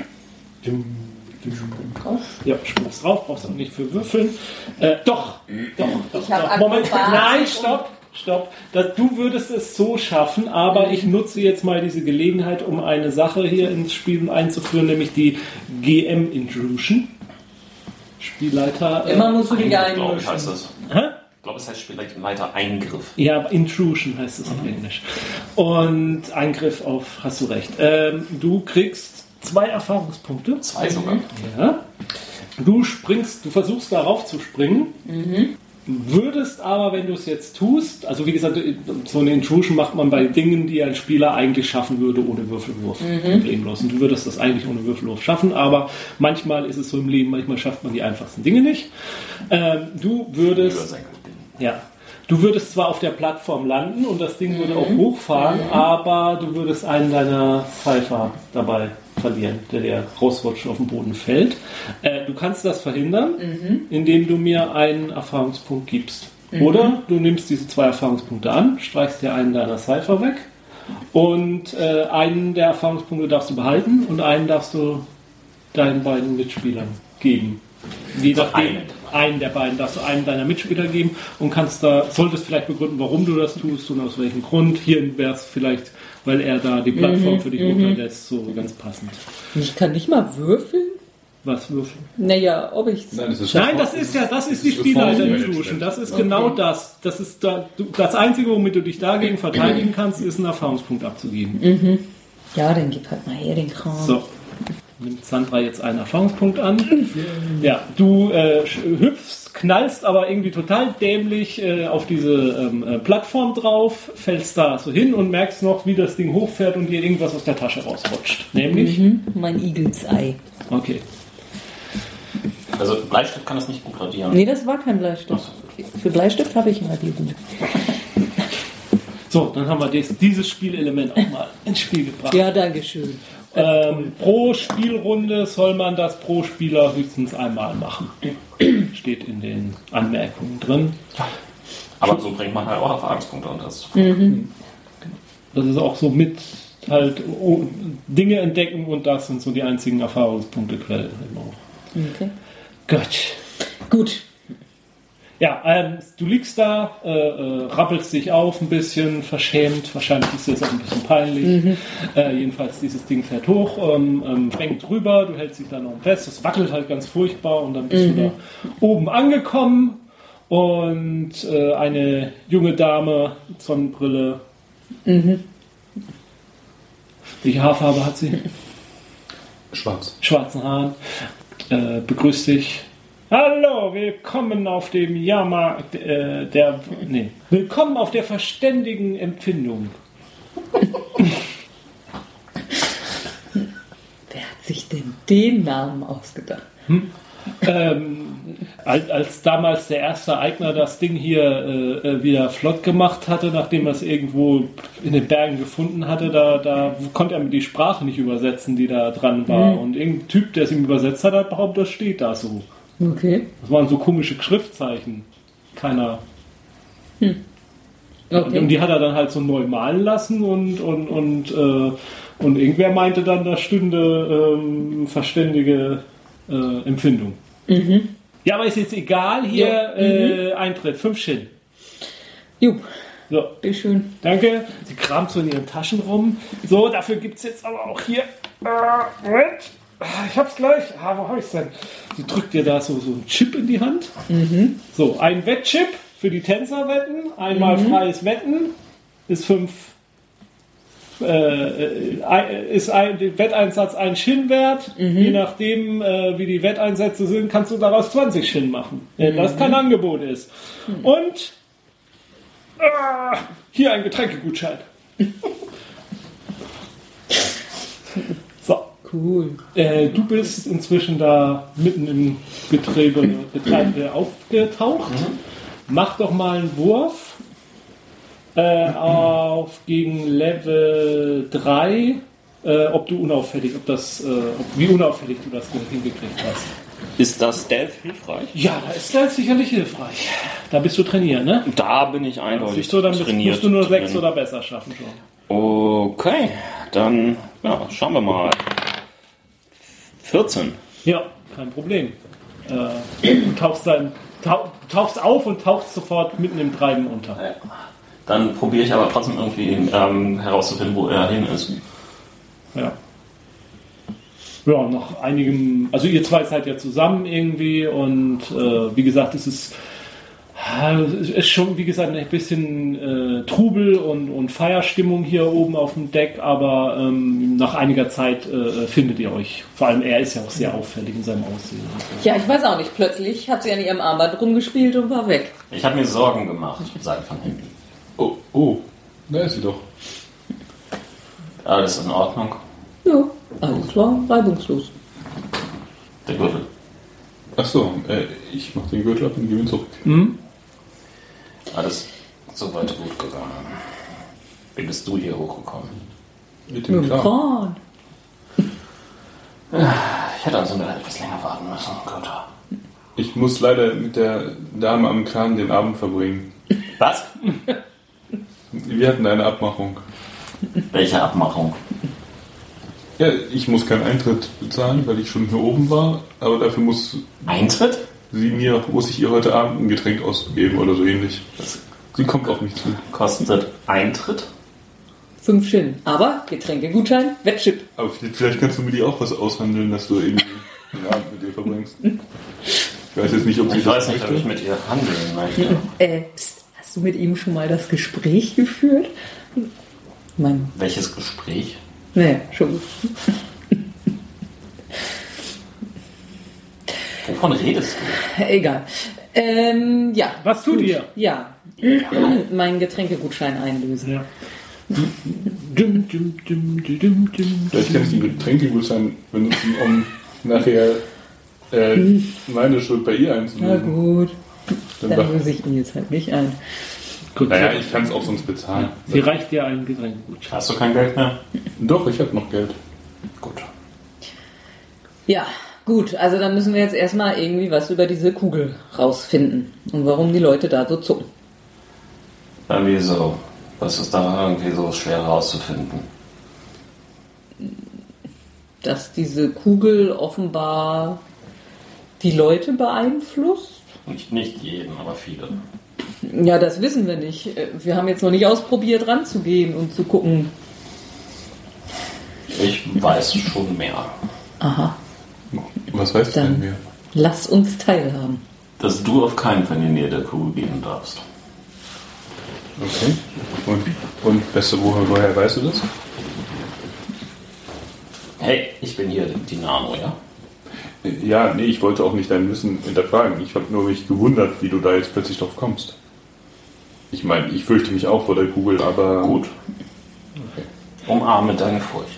Ja, springst drauf, brauchst auch nicht für würfeln. Äh, doch, doch, doch, doch. Moment, nein, stopp, stopp. Das, du würdest es so schaffen, aber ich nutze jetzt mal diese Gelegenheit, um eine Sache hier ins Spiel einzuführen, nämlich die GM-Intrusion. Spielleiter. äh, Immer musst du ich, einmischen. heißt das. Hä? Ich glaube, es heißt Spielleiter Eingriff. Ja, Intrusion heißt es auf Englisch. Und Eingriff auf, hast du recht. Ähm, du kriegst zwei Erfahrungspunkte. Zwei sogar. Ja. Du springst, du versuchst darauf zu springen. Würde würdest aber, wenn du es jetzt tust, also wie gesagt, so eine Intrusion macht man bei Dingen, die ein Spieler eigentlich schaffen würde ohne Würfelwurf. Problemlos. Und du würdest das eigentlich ohne Würfelwurf schaffen, aber manchmal ist es so im Leben, manchmal schafft man die einfachsten Dinge nicht. Ähm, du würdest. Ja. Du würdest zwar auf der Plattform landen und das Ding würde auch hochfahren, aber du würdest einen deiner Cypher dabei verlieren, der dir rausrutscht auf den Boden fällt. Äh, du kannst das verhindern, indem du mir einen Erfahrungspunkt gibst. Oder du nimmst diese zwei Erfahrungspunkte an, streichst dir einen deiner Cypher weg und äh, einen der Erfahrungspunkte darfst du behalten und einen darfst du deinen beiden Mitspielern geben. Je nachdem, einen. einen der beiden darfst du einen deiner Mitspieler geben und kannst da, solltest vielleicht begründen, warum du das tust und aus welchem Grund. Hier wäre es vielleicht, weil er da die Plattform für dich runterlässt, so ganz passend. Ich kann nicht mal würfeln? Was würfeln? Naja, ob ich Nein, das ist, Nein, das ist ja, das ist die Spielleiter-Intrusion. Das ist genau das. Das ist da, du, das Einzige, womit du dich dagegen verteidigen kannst, ist einen Erfahrungspunkt abzugeben. Ja, dann gib halt mal her den Kram. So. Nimmt Sandra jetzt einen Erfahrungspunkt an. Ja, du äh, hüpfst, knallst aber irgendwie total dämlich äh, auf diese ähm, äh, Plattform drauf, fällst da so hin und merkst noch, wie das Ding hochfährt und dir irgendwas aus der Tasche rausrutscht. Nämlich, Mhm, mein Igelsei. okay. Also Bleistift kann das nicht gut radieren. Nee, das war kein Bleistift. Für Bleistift habe ich ein Radiergummi. So, dann haben wir dies, dieses Spielelement auch mal ins Spiel gebracht. Ja, danke schön. Ähm, pro Spielrunde soll man das pro Spieler höchstens einmal machen. Steht in den Anmerkungen drin. Aber so bringt man halt auch Erfahrungspunkte und das. Das ist auch so mit halt oh, Dinge entdecken und das sind so die einzigen Erfahrungspunktequellen. Immer. Okay. Gut. Gut. Ja, ähm, du liegst da, äh, äh, rappelst dich auf ein bisschen, verschämt, wahrscheinlich ist dir das auch ein bisschen peinlich. Äh, jedenfalls, dieses Ding fährt hoch, ähm, ähm, schwenkt drüber, du hältst dich da noch fest, es wackelt halt ganz furchtbar und dann bist du da oben angekommen und äh, eine junge Dame, Sonnenbrille. Welche Haarfarbe hat sie? schwarz. schwarzen Haaren, äh, begrüßt dich. Hallo, willkommen auf dem Jahrmarkt äh, der. Nee, willkommen auf der verständigen Empfindung. Wer hat sich denn den Namen ausgedacht? Ähm, als, als damals der erste Eigner das Ding hier äh, äh, wieder flott gemacht hatte, nachdem er es irgendwo in den Bergen gefunden hatte, da, da konnte er mir die Sprache nicht übersetzen, die da dran war. Und irgendein Typ, der es ihm übersetzt hat, hat behauptet, das steht da so. Okay. Das waren so komische Schriftzeichen. Keiner Und Okay. die hat er dann halt so neu malen lassen und, und, und, äh, und irgendwer meinte dann, da stünde ähm, verständige äh, Empfindung. Ja, aber ist jetzt egal, hier Ja, äh, Eintritt, fünf Shin. Jo, So, bitteschön. danke. Sie kramt so in ihren Taschen rum. So, dafür gibt es jetzt aber auch hier. Äh, Moment. Ah, Ich hab's gleich. Ah, wo hab ich's denn? Sie drückt dir da so, so einen Chip in die Hand. So, ein Wettchip für die Tänzerwetten. Einmal freies Wetten ist fünf. Äh, äh, ist ein Wetteinsatz ein Shin wert. Je nachdem, äh, wie die Wetteinsätze sind, kannst du daraus 20 Shin machen. Wenn das kein Angebot ist. Und ah, hier ein Getränkegutschein. so. Cool. Äh, du bist inzwischen da mitten im Getriebe, Getreide aufgetaucht. Mach doch mal einen Wurf äh, auf gegen Level 3, äh, ob du unauffällig, ob das, äh, ob, wie unauffällig du das hingekriegt hast. Ist das Stealth hilfreich? Ja, da ist das sicherlich hilfreich. Da bist du trainiert, ne? Da bin ich eindeutig Siehst du, dann bist, trainiert. musst du nur 6 drin. oder besser schaffen schon. Okay, dann ja, schauen wir mal. 14. Ja, kein Problem. Äh, du tauchst, dann, tauch, tauchst auf und tauchst sofort mitten im Treiben unter. Dann probiere ich aber trotzdem irgendwie ähm, herauszufinden, wo er hin ist. Ja. Ja, nach einigem, also ihr zwei seid ja zusammen irgendwie und äh, wie gesagt, es ist, es ist schon, wie gesagt, ein bisschen äh, Trubel und, und Feierstimmung hier oben auf dem Deck, aber ähm, nach einiger Zeit äh, findet ihr euch. Vor allem er ist ja auch sehr auffällig in seinem Aussehen. Ja, ich weiß auch nicht. Plötzlich hat sie an ihrem Armband rumgespielt und war weg. Ich habe mir Sorgen gemacht, sagt von hinten. Oh, oh, da ist sie doch. Alles in Ordnung. Ja, alles war reibungslos. Der Gürtel. Achso, äh, ich mach den Gürtel ab und gebe ihn zurück. Alles soweit gut gegangen. Wie bist du hier hochgekommen? Mit Mit dem Kran. Kran. Ich hätte also etwas länger warten müssen, Gott. Ich muss leider mit der Dame am Kran den Abend verbringen. Was? Wir hatten eine Abmachung. Welche Abmachung? Ja, ich muss keinen Eintritt bezahlen, weil ich schon hier oben war, aber dafür muss Eintritt? Sie mir, muss ich ihr heute Abend ein Getränk ausgeben oder so ähnlich. Das Sie kommt auf mich zu. kostet Eintritt? Fünf Shin. Aber Getränkegutschein, Wettchip. Aber vielleicht vielleicht kannst du mir die auch was aushandeln, dass du irgendwie den Abend mit ihr verbringst. Ich weiß jetzt nicht, ob sie Ich weiß nicht, ob möchte. ich mit ihr handeln möchte. Äh, pst, hast du mit ihm schon mal das Gespräch geführt? Mein, Welches Gespräch? nee, schon Wovon redest du? Egal. Ähm, ja. Was tut Gut. ihr? Ja. Meinen Getränkegutschein einlösen. Ja. Dum, dum, dum, dum, dum, dum. Vielleicht kann ich den Getränkegutschein benutzen, um nachher äh, meine Schuld bei ihr Na einzulösen. gut. Dann Dann löse ich ihn jetzt halt nicht ein. Gut, Naja, ich kann es auch sonst bezahlen. sie reicht dir einen Getränkegutschein. Hast du kein Geld mehr? Doch, ich habe noch Geld. Gut. Ja, gut. Also dann müssen wir jetzt erstmal irgendwie was über diese Kugel rausfinden. Und warum die Leute da so zucken. Ja, wieso? Was ist da irgendwie so schwer rauszufinden? Dass diese Kugel offenbar die Leute beeinflusst. Nicht, nicht jeden, aber viele. Ja, das wissen wir nicht. Äh, Wir haben jetzt noch nicht ausprobiert, ranzugehen und zu gucken. Ich weiß schon mehr. Aha, Was weißt du Dann- denn mehr? lass uns teilhaben. Dass du auf keinen Fall in die Nähe der Kugel gehen darfst. Okay. Und, und weißt du, woher, woher weißt du das? Hey, ich bin hier Dynamo, ja? Ja, nee, ich wollte auch nicht dein Wissen hinterfragen. Ich habe nur mich gewundert, wie du da jetzt plötzlich drauf kommst. Ich meine, ich fürchte mich auch vor der Kugel, aber. Gut. Umarme deine Furcht.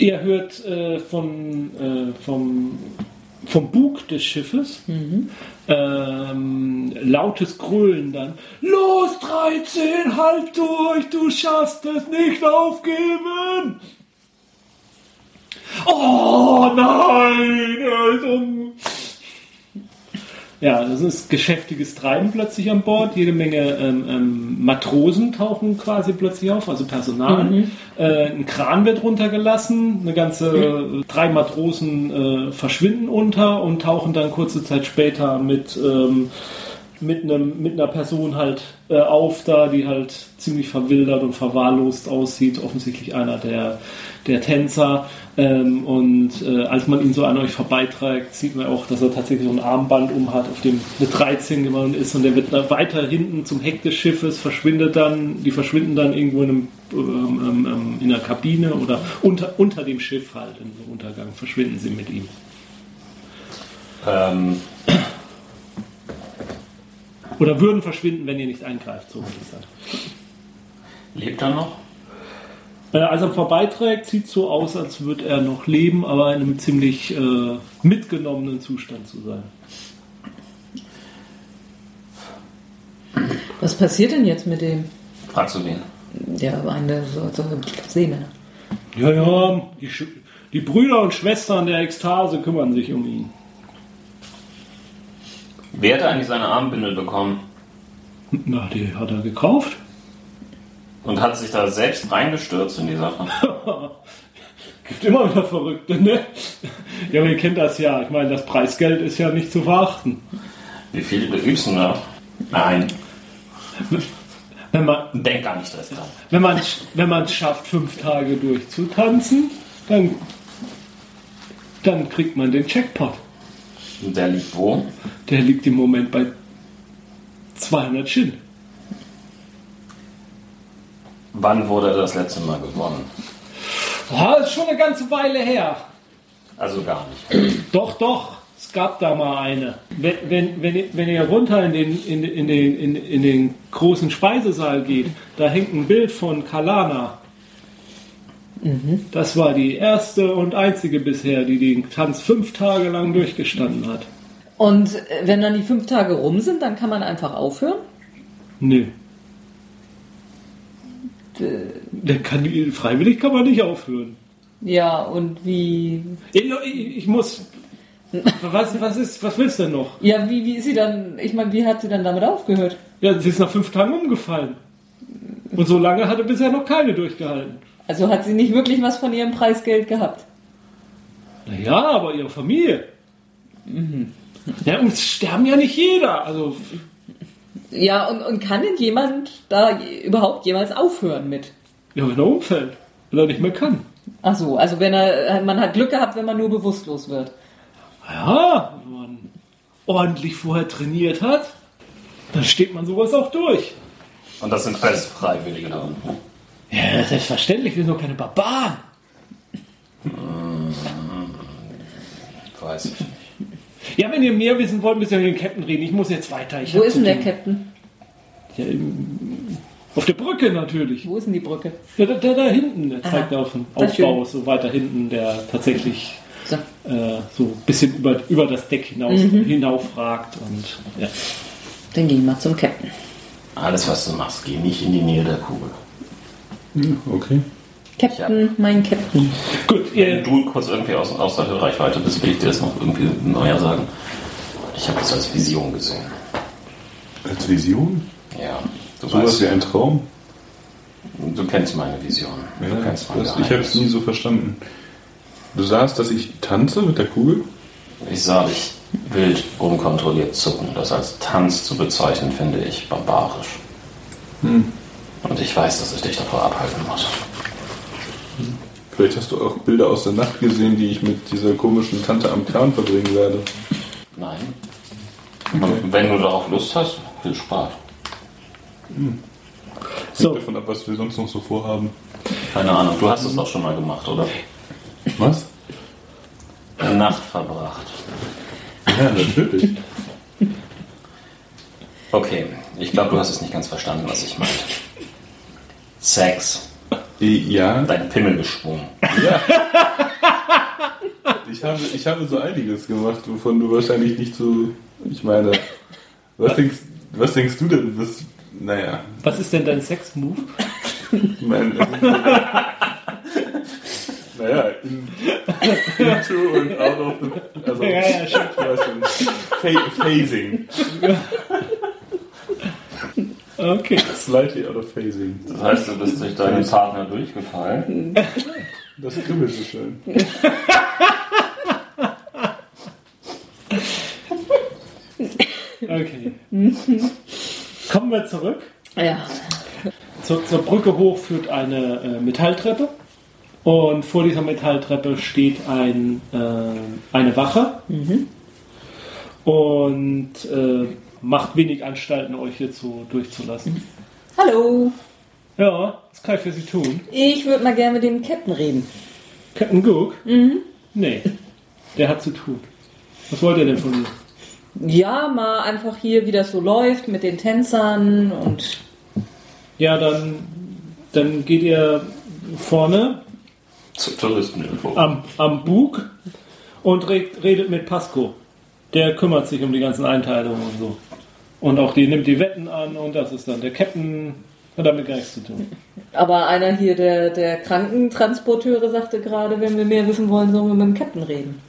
Ihr hört äh, von, äh, vom, vom Bug des Schiffes ähm, lautes Grölen dann. Los, 13, halt durch, du schaffst es nicht aufgeben! Oh nein! er ist um- Ja, das ist geschäftiges Treiben plötzlich an Bord. Jede Menge ähm, ähm, Matrosen tauchen quasi plötzlich auf, also Personal. Äh, ein Kran wird runtergelassen. Eine ganze äh, drei Matrosen äh, verschwinden unter und tauchen dann kurze Zeit später mit ähm, mit einem mit einer Person halt äh, auf da, die halt ziemlich verwildert und verwahrlost aussieht. Offensichtlich einer der der Tänzer. Ähm, und äh, als man ihn so an euch vorbeiträgt, sieht man auch, dass er tatsächlich so ein Armband um hat, auf dem eine 13 gemacht ist und der wird weiter hinten zum Heck des Schiffes, verschwindet dann, die verschwinden dann irgendwo in, einem, ähm, ähm, ähm, in einer Kabine oder unter, unter dem Schiff halt, im Untergang verschwinden sie mit ihm. Ähm, Oder würden verschwinden, wenn ihr nicht eingreift, so würde ich sagen. lebt er noch? Äh, als er vorbeiträgt, sieht so aus, als würde er noch leben, aber in einem ziemlich äh, mitgenommenen Zustand zu sein. Was passiert denn jetzt mit dem? Fragst du wen? Ja, eine so, so Seemänner. Ja, ja, die, die Brüder und Schwestern der Ekstase kümmern sich um ihn. Wer hat eigentlich seine Armbindel bekommen Na, die hat er gekauft. und hat sich da selbst reingestürzt in die Sache? Gibt immer wieder Verrückte, ne? Ja, aber ihr kennt das ja. Ich meine, das Preisgeld ist ja nicht zu verachten. Wie viel übst du da? Nein, Wenn man denk gar nicht erst dran. wenn man wenn man es schafft, fünf Tage durchzutanzen, dann, dann kriegt man den Jackpot. Und der liegt wo? Der liegt im Moment bei 200 Shin. Wann wurde er das letzte Mal gewonnen? Oh, ist schon eine ganze Weile her. Also gar nicht. Doch, doch. es gab da mal eine. Wenn, wenn, wenn, ihr- wenn ihr runter in den, in, in, den, in, in den großen Speisesaal geht, da hängt ein Bild von Kalana. Das war die erste und einzige bisher, die den Tanz fünf Tage lang durchgestanden hat. Und äh, wenn dann die fünf Tage rum sind, dann kann man einfach aufhören? Nö. Der kann, freiwillig kann man nicht aufhören. Ja, und wie. Ich, ich ich muss. Was, was, ist, was willst du denn noch? Ja, wie, wie ist sie dann. Ich meine, wie hat sie dann damit aufgehört? Ja, sie ist nach fünf Tagen umgefallen. Und so lange hatte bisher noch keine durchgehalten. Also hat sie nicht wirklich was von ihrem Preisgeld gehabt. Naja, aber ihre Familie. Ja, und es sterben ja nicht jeder. Also, Ja, und, und kann denn jemand da überhaupt jemals aufhören mit? ja, wenn er umfällt, wenn er nicht mehr kann. Ach so, also wenn er, man hat Glück gehabt, wenn man nur bewusstlos wird. Ja, wenn man ordentlich vorher trainiert hat, dann steht man sowas auch durch. Und das sind alles Freiwillige. Ja, selbstverständlich, wir sind doch keine Barbaren. Weiß ich nicht. Ja, wenn ihr mehr wissen wollt, müsst ihr mit dem Captain reden. Ich muss jetzt weiter. Ich Wo ist denn der. Captain? Ja, im- auf der Brücke natürlich. Wo ist denn die Brücke? Ja, der, der da hinten, der zeigt auf den ist Aufbau, so weiter hinten, der tatsächlich So. äh, so ein bisschen über, über das Deck hinaus, Mhm. hinaufragt. Und, ja. Dann geh mal zum Captain. Alles, was du machst, geh nicht in die Nähe der Kugel. Okay. Captain, mein Captain. Gut, Wenn ihr, du kurz irgendwie aus, außer Hörreichweite bist, will ich dir das noch irgendwie neuer sagen. Ich habe das als Vision gesehen. Als Vision? Ja, du Sowas weißt, wie ein Traum? du kennst meine Vision. du kennst mein das, ich habe es nie so verstanden. Du sahst, dass ich tanze mit der Kugel? Ich sah dich wild unkontrolliert zucken. Das als Tanz zu bezeichnen, finde ich barbarisch. Und ich weiß, dass ich dich davor abhalten muss. Vielleicht hast du auch Bilder aus der Nacht gesehen, die ich mit dieser komischen Tante am Kran verbringen werde. Nein. Und wenn du darauf Lust hast, viel Spaß. so, Hängt davon ab, was wir sonst noch so vorhaben. Keine Ahnung, du hast es doch schon mal gemacht, oder? Was? Eine Nacht verbracht. Ja, natürlich. Okay, ich glaube, du hast es nicht ganz verstanden, was ich meinte. Sex. Ja, Dein Pimmel geschwungen. ich habe, ich habe so einiges gemacht, wovon du wahrscheinlich nicht so. Ich meine, was denkst, was denkst du denn? Was, naja, was ist denn dein Sex-Move? ich meine. naja, in, into und out of the. Also, Ja, ja, schon. Phasing. Okay. Slightly out of phasing. Das heißt, du bist durch deinen Partner durchgefallen. Das kribbelt so schön. Okay. Kommen wir zurück. Ja. Zur, zur Brücke hoch führt eine äh, Metalltreppe. Und vor dieser Metalltreppe steht ein, äh, eine Wache. Und äh, macht wenig Anstalten, euch hier zu, durchzulassen. Hallo. Ja, was kann ich für Sie tun? Ich würde mal gerne mit dem Captain reden. Captain Cook? Nee, der hat zu tun. Was wollt ihr denn von mir? Ja, mal einfach hier, wie das so läuft mit den Tänzern und. Ja, dann, dann geht ihr vorne Zur Touristeninfo. am, am Bug und redet, redet mit Pasco. Der kümmert sich um die ganzen Einteilungen und so. Und auch die nimmt die Wetten an und das ist dann der Captain hat damit gar nichts zu tun. Aber einer hier, der, der Krankentransporteure, sagte gerade, wenn wir mehr wissen wollen, sollen wir mit dem Captain reden.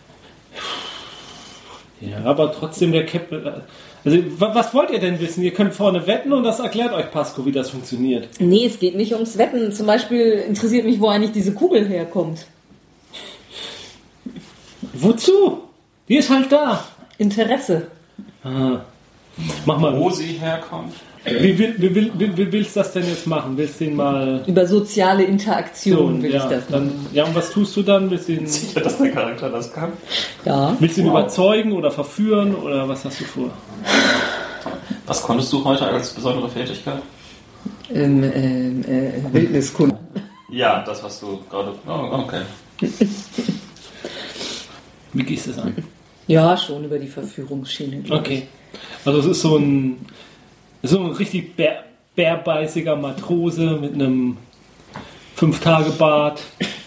Ja, aber trotzdem der Captain. Also, wa- was wollt ihr denn wissen? Ihr könnt vorne wetten und das erklärt euch Pasco, wie das funktioniert. Nee, es geht nicht ums Wetten. Zum Beispiel interessiert mich, wo eigentlich diese Kugel herkommt. Wozu? Die ist halt da. Interesse. Ah. Mach mal. Wo sie herkommt? Wie, will, wie, will, wie, wie willst du das denn jetzt machen? Willst du ihn mal. Über soziale Interaktion will ja, ich das dann, machen. ja, und was tust du dann? Willst du ihn, Sicher, dass der Charakter das kann? Ja. willst du ihn Wow. überzeugen oder verführen oder was hast du vor? Was konntest du heute als besondere Fähigkeit? Ähm, ähm, äh, Wildniskunde. Ja, das, was du gerade. Oh, okay. Wie gehst du es an? Ja, schon über die Verführungsschiene. Okay. Also es ist so ein, so ein richtig bär, bärbeißiger Matrose mit einem Fünf-Tage-Bart.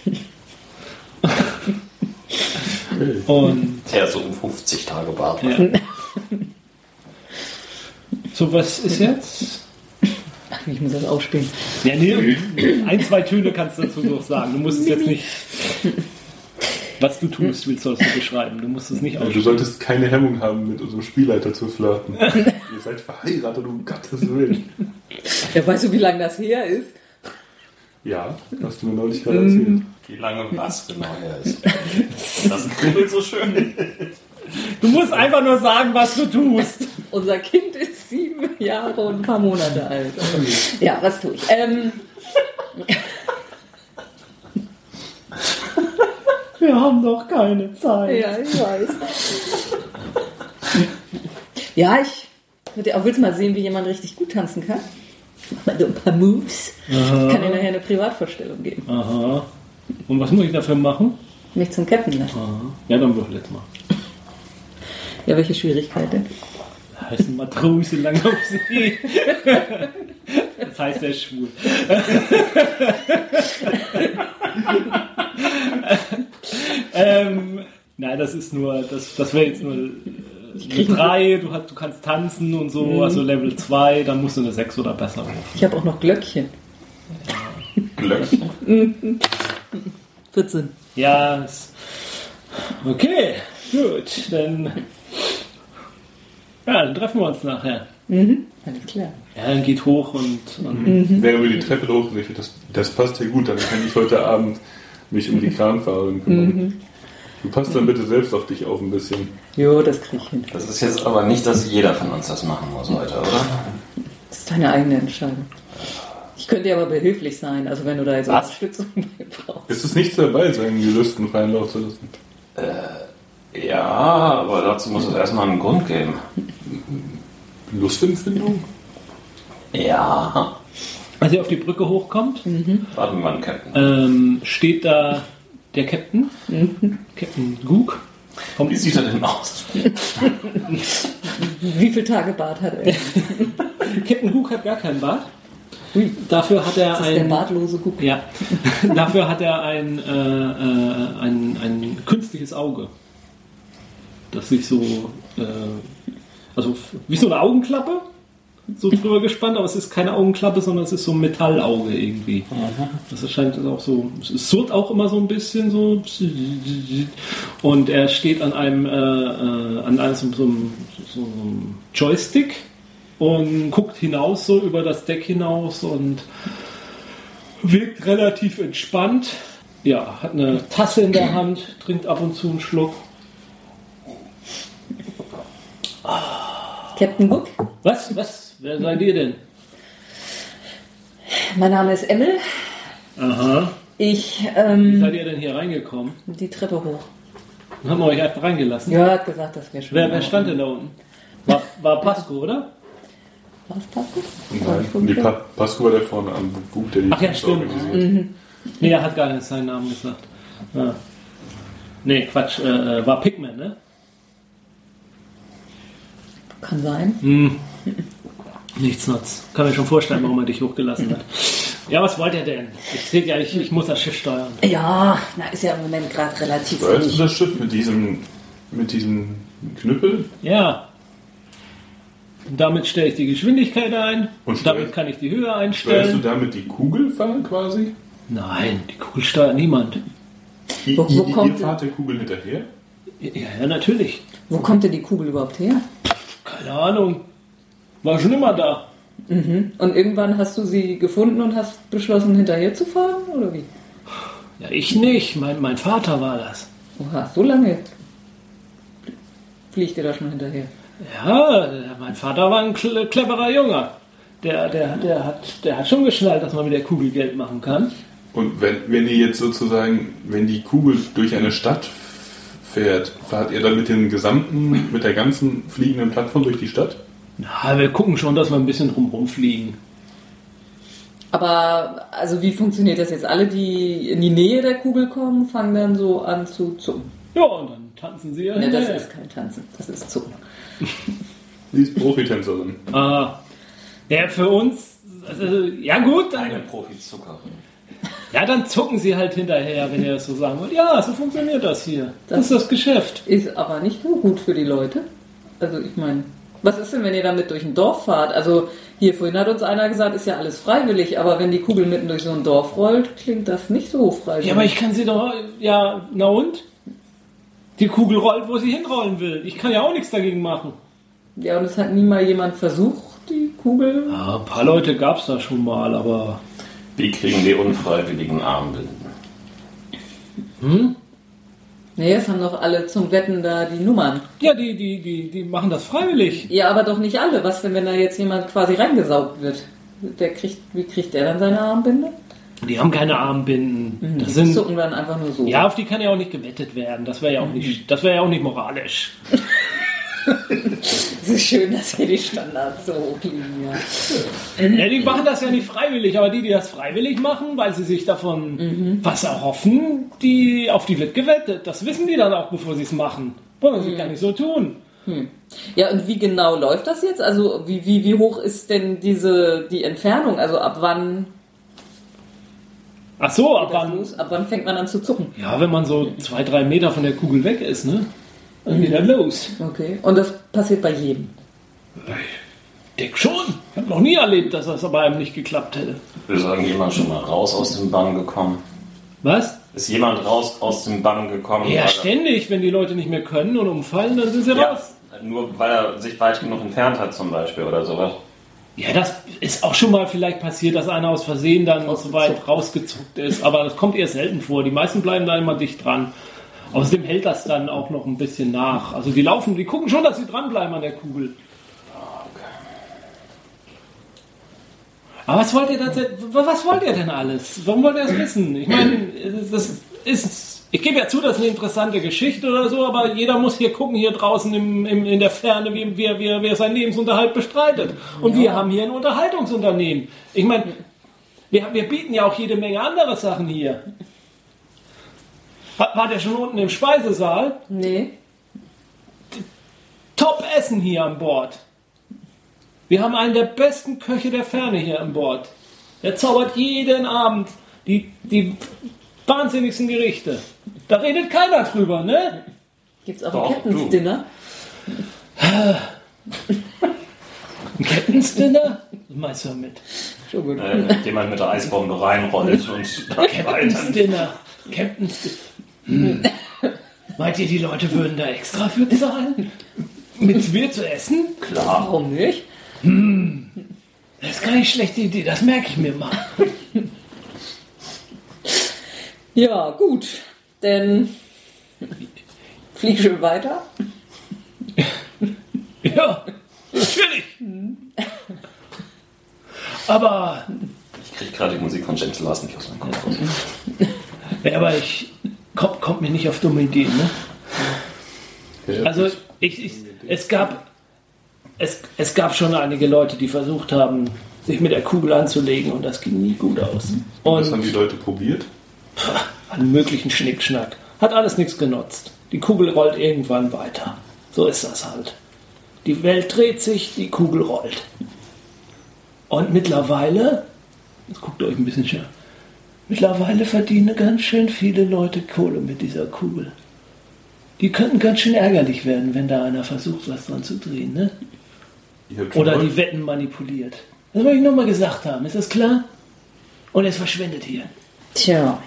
Und Der so um 50 Tage Bart. ja. so was ist jetzt? ich. Ach, ich muss das ausspielen. Ja, nee, ein, zwei Töne kannst du dazu noch sagen. Du musst es jetzt nicht. Was du tust, willst du beschreiben. Du musst es nicht Also du solltest keine Hemmung haben, mit unserem Spielleiter zu flirten. Ihr seid verheiratet, um Gottes Willen. Ja, weißt du, wie lange das her ist? Ja, hast du mir neulich gerade erzählt. Wie lange was genau her ist. Das kribbelt so schön. Du musst einfach nur sagen, was du tust. Unser Kind ist sieben Jahre und ein paar Monate alt. Ja, was tue ich? Ähm, Wir haben doch keine Zeit. ja, ich weiß. Ja, ich würde auch willst mal sehen, wie jemand richtig gut tanzen kann. Mach mal so ein paar Moves. Ich kann dir nachher eine Privatvorstellung geben. Aha. Und was muss ich dafür machen? Mich zum Captain lassen. Aha. Ja, dann würfel jetzt mal. Ja, welche Schwierigkeit denn? Da heißt ein Matrose lang auf See. Das heißt, er ist schwul. ähm, nein, das ist nur, das, das wäre jetzt nur äh, eine 3, du, hast, du kannst tanzen und so, also Level 2, dann musst du eine 6 oder besser rufen. Ich habe auch noch Glöckchen. Glöckchen. 14. Ja, okay, gut, dann, ja, dann treffen wir uns nachher. Alles klar. Ja, dann geht hoch und, und Während wir die Treppe hoch, das, das passt ja gut, dann kann ich heute Abend mich um die Kranfahrerin kümmern. Du passt dann bitte selbst auf dich auf ein bisschen. Jo, das krieg ich hin. Das ist jetzt aber nicht, dass jeder von uns das machen muss heute, oder? Das ist deine eigene Entscheidung. Ich könnte dir aber behilflich sein, also wenn du da jetzt Was? Unterstützung brauchst. Es ist nichts dabei, seinen Gelüsten freien Lauf zu lassen. Ja, aber dazu muss es erstmal einen Grund geben. Lustempfindung? Ja. Als ihr auf die Brücke hochkommt, Warten wir mal, Captain. ähm, steht da der Captain, Captain Gook. Kommt, Wie sieht er denn aus? Wie viele Tage Bart hat er? Captain Gook hat gar keinen Bart. Dafür hat er Das ist der ein, bartlose Guck. ja, dafür hat er ein, äh, äh, ein, ein künstliches Auge, das sich so, äh, also wie so eine Augenklappe, so drüber gespannt, aber es ist keine Augenklappe, sondern es ist so ein Metallauge irgendwie. Das erscheint auch so, es surrt auch immer so ein bisschen so. Und er steht an einem, äh, äh, an einem so, so, einem- so einem Joystick und guckt hinaus, so über das Deck hinaus und wirkt relativ entspannt. Ja, hat eine Tasse in der Hand, trinkt ab und zu einen Schluck. Captain Guck, Was? Was? Wer seid ihr denn? mein Name ist Emmel. Aha. Ich, Wie ähm, seid ihr denn hier reingekommen? die Treppe hoch. Dann haben wir euch einfach reingelassen. Ja, hat gesagt, das wäre schon. Wer, wer stand denn da unten? War, war Pasco, oder? Was passt das? Nein, die pa Pasco war der vorne am Bug, der die Ach ja, stimmt. organisiert. Nee, er hat gar nicht seinen Namen gesagt. Ja. Nee, Quatsch. Äh, äh, war Pigman, ne? Kann sein. Hm. Nichts nutz. Kann mir schon vorstellen, warum er dich hochgelassen hat. Ja, was wollt ihr denn? Ich sehe ja, ich, ich muss das Schiff steuern. Ja, na, ist ja im Moment gerade relativ Steuerst du das Schiff mit diesem, mit diesem Knüppel? Ja. Und damit stelle ich die Geschwindigkeit ein. Und damit kann ich die Höhe Steuerst du einstellen. damit die Kugel fahren quasi? Nein, die Kugel steuert niemand. I- Wo- wo I- kommt ihr die- fahrt der Kugel hinterher? Ja, ja, natürlich. Wo kommt denn die Kugel überhaupt her? Keine Ahnung. War schon immer da. Und irgendwann hast du sie gefunden und hast beschlossen, hinterher zu fahren? Oder wie? Ja, ich nicht. Mein, mein Vater war das. Oha, so lange fliegt ihr da schon hinterher. Ja, mein Vater war ein cle- cleverer Junge. Der, der, der, hat, der hat schon geschnallt, dass man mit der Kugel Geld machen kann. Und wenn, wenn ihr jetzt sozusagen, wenn die Kugel durch eine Stadt fährt, fahrt ihr dann mit dem gesamten, mit der ganzen fliegenden Plattform durch die Stadt? Na, wir gucken schon, dass wir ein bisschen drumherum fliegen. Aber, also wie funktioniert das jetzt? Alle, die in die Nähe der Kugel kommen, fangen dann so an zu zucken. Ja, und dann tanzen Sie ja. Ja, das ist kein Tanzen, das ist Zucken. Sie ist Profitänzerin. Ah. Ja, für uns, also, ja gut, Eine Profi-Zuckerin. ja, dann zucken Sie halt hinterher, wenn ihr das so sagen wollt. Ja, so funktioniert das hier. Das, ist das Geschäft. Ist aber nicht so gut für die Leute. Also ich meine, was ist denn, wenn ihr damit durch ein Dorf fahrt? Also hier vorhin hat uns einer gesagt, ist ja alles freiwillig, aber wenn die Kugel mitten durch so ein Dorf rollt, klingt das nicht so freiwillig. Ja, aber ich kann sie doch, ja, na und? Die Kugel rollt, wo sie hinrollen will. Ich kann ja auch nichts dagegen machen. ja, und es hat nie mal jemand versucht, die Kugel. Ja, ein paar Leute gab es da schon mal, aber Wie kriegen die unfreiwilligen Armbinden? Nee, es haben doch alle zum Wetten da die Nummern. ja, die, die, die, die machen das freiwillig. Ja, aber doch nicht alle. Was denn, wenn da jetzt jemand quasi reingesaugt wird? Der kriegt, wie kriegt der dann seine Armbinde? Die haben keine Armbinden. Die Das sind, zucken dann einfach nur so. ja, auf die kann ja auch nicht gewettet werden. Das wäre ja auch nicht, das wäre ja auch nicht moralisch. Es ist schön, dass hier die Standards so hoch liegen, ja. Ja, die machen das ja nicht freiwillig, aber die, die das freiwillig machen, weil sie sich davon was erhoffen, die, auf die wird gewettet. Das wissen die dann auch, bevor sie es machen. Wollen sie gar nicht so tun. Ja, und wie genau läuft das jetzt? Also wie, wie, wie hoch ist denn diese die Entfernung? Also ab wann Ach so, ab wann? Ab wann fängt man an zu zucken? Ja, wenn man so zwei, drei Meter von der Kugel weg ist, ne? Dann geht er los. Okay. Und das passiert bei jedem. Ich denke schon. Ich habe noch nie erlebt, dass das bei einem nicht geklappt hätte. Ist irgendjemand schon mal raus aus dem Bann gekommen? Was? Ist jemand raus aus dem Bann gekommen? Ja, ständig. Wenn die Leute nicht mehr können und umfallen, dann sind sie Ja, raus. nur weil er sich weit genug entfernt hat zum Beispiel oder sowas. Ja, das ist auch schon mal vielleicht passiert, dass einer aus Versehen dann so weit rausgezuckt ist. Aber das kommt eher selten vor. Die meisten bleiben da immer dicht dran. Außerdem hält das dann auch noch ein bisschen nach. Also die laufen, die gucken schon, dass sie dranbleiben an der Kugel. Aber was wollt ihr da, was wollt ihr denn alles? Warum wollt ihr das wissen? Ich meine, das ist, ich gebe ja zu, das ist eine interessante Geschichte oder so, aber jeder muss hier gucken, hier draußen im, im, in der Ferne, wie, wie, wie, wie er seinen Lebensunterhalt bestreitet. Und wir haben hier ein Unterhaltungsunternehmen. Ich meine, wir, wir bieten ja auch jede Menge andere Sachen hier. Hat, war der schon unten im Speisesaal? Nee. Top Essen hier an Bord. Wir haben einen der besten Köche der Ferne hier an Bord. Der zaubert jeden Abend die, die wahnsinnigsten Gerichte. Da redet keiner drüber, ne? Gibt's auch Doch, ein Captain's du. Dinner? Ein Captain's Dinner? Was meinst du damit? Schon gut. Äh, wenn jemand mit der Eisbombe reinrollt und Captain's Dinner. Captain's Dinner. Hm. Meint ihr, die Leute würden da extra für zahlen? Mit Bier zu essen? Klar. Warum nicht? Das ist keine schlechte Idee, das merke ich mir mal. Ja, gut. Denn flieg schön weiter. Ja, natürlich. Aber, Ich krieg gerade die Musik von James Last nicht aus meinem Kopf. Ja, aber ich kommt, kommt mir nicht auf dumme Ideen, ne? Also ich, ich, es gab es, es gab schon einige Leute, die versucht haben, sich mit der Kugel anzulegen und das ging nie gut aus. Was haben Und die Leute probiert? einen möglichen Schnickschnack. Hat alles nichts genutzt. Die Kugel rollt irgendwann weiter. So ist das halt. Die Welt dreht sich, die Kugel rollt. Und mittlerweile, jetzt guckt euch ein bisschen schön, mittlerweile verdienen ganz schön viele Leute Kohle mit dieser Kugel. Die könnten ganz schön ärgerlich werden, wenn da einer versucht, was dran zu drehen, ne? Oder die Wetten manipuliert. Das wollte ich nochmal gesagt haben, ist das klar? Und es verschwendet hier. Tja.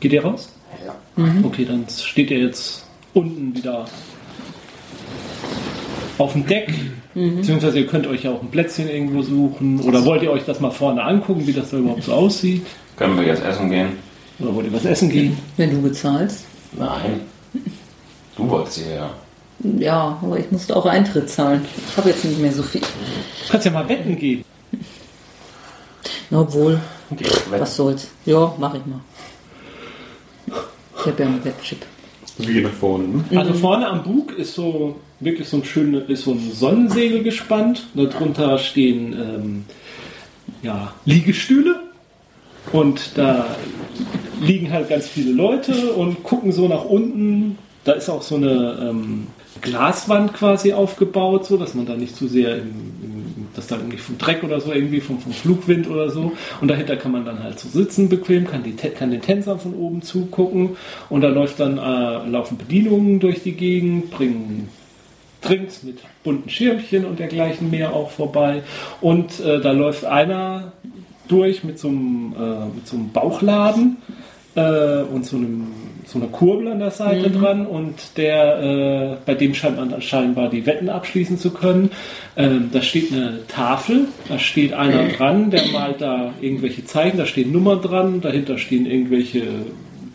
Geht ihr raus? Ja. Okay, dann steht ihr jetzt unten wieder auf dem Deck. Beziehungsweise ihr könnt euch ja auch ein Plätzchen irgendwo suchen. Oder wollt ihr euch das mal vorne angucken, wie das da überhaupt so aussieht? Können wir jetzt essen gehen? Oder wollt ihr was essen gehen? Wenn du bezahlst. Nein. Du wolltest hierher. Ja, aber ich musste auch Eintritt zahlen. Ich habe jetzt nicht mehr so viel. Du kannst ja mal wetten gehen. Obwohl, Geh weg. was soll's. Ja, mach ich mal. Ich habe ja einen Webchip. Wir gehen nach vorne, ne? Also vorne am Bug ist so wirklich so ein schönes, so ein Sonnensegel gespannt. Darunter stehen ähm, ja, Liegestühle. Und da liegen halt ganz viele Leute und gucken so nach unten da ist auch so eine ähm, Glaswand quasi aufgebaut, so dass man da nicht zu sehr im, im, dass da irgendwie vom Dreck oder so irgendwie vom, vom Flugwind oder so und dahinter kann man dann halt so sitzen bequem, kann, die, kann den Tänzern von oben zugucken und da läuft dann äh, laufen Bedienungen durch die Gegend, bringen Drinks mit bunten Schirmchen und dergleichen mehr auch vorbei und äh, da läuft einer durch mit so einem, äh, mit so einem Bauchladen äh, und so, einem, so einer Kurbel an der Seite mhm. dran und der, äh, bei dem scheint man scheinbar die Wetten abschließen zu können. Ähm, da steht eine Tafel, da steht einer dran, der malt da irgendwelche Zeichen, da stehen Nummern dran, dahinter stehen irgendwelche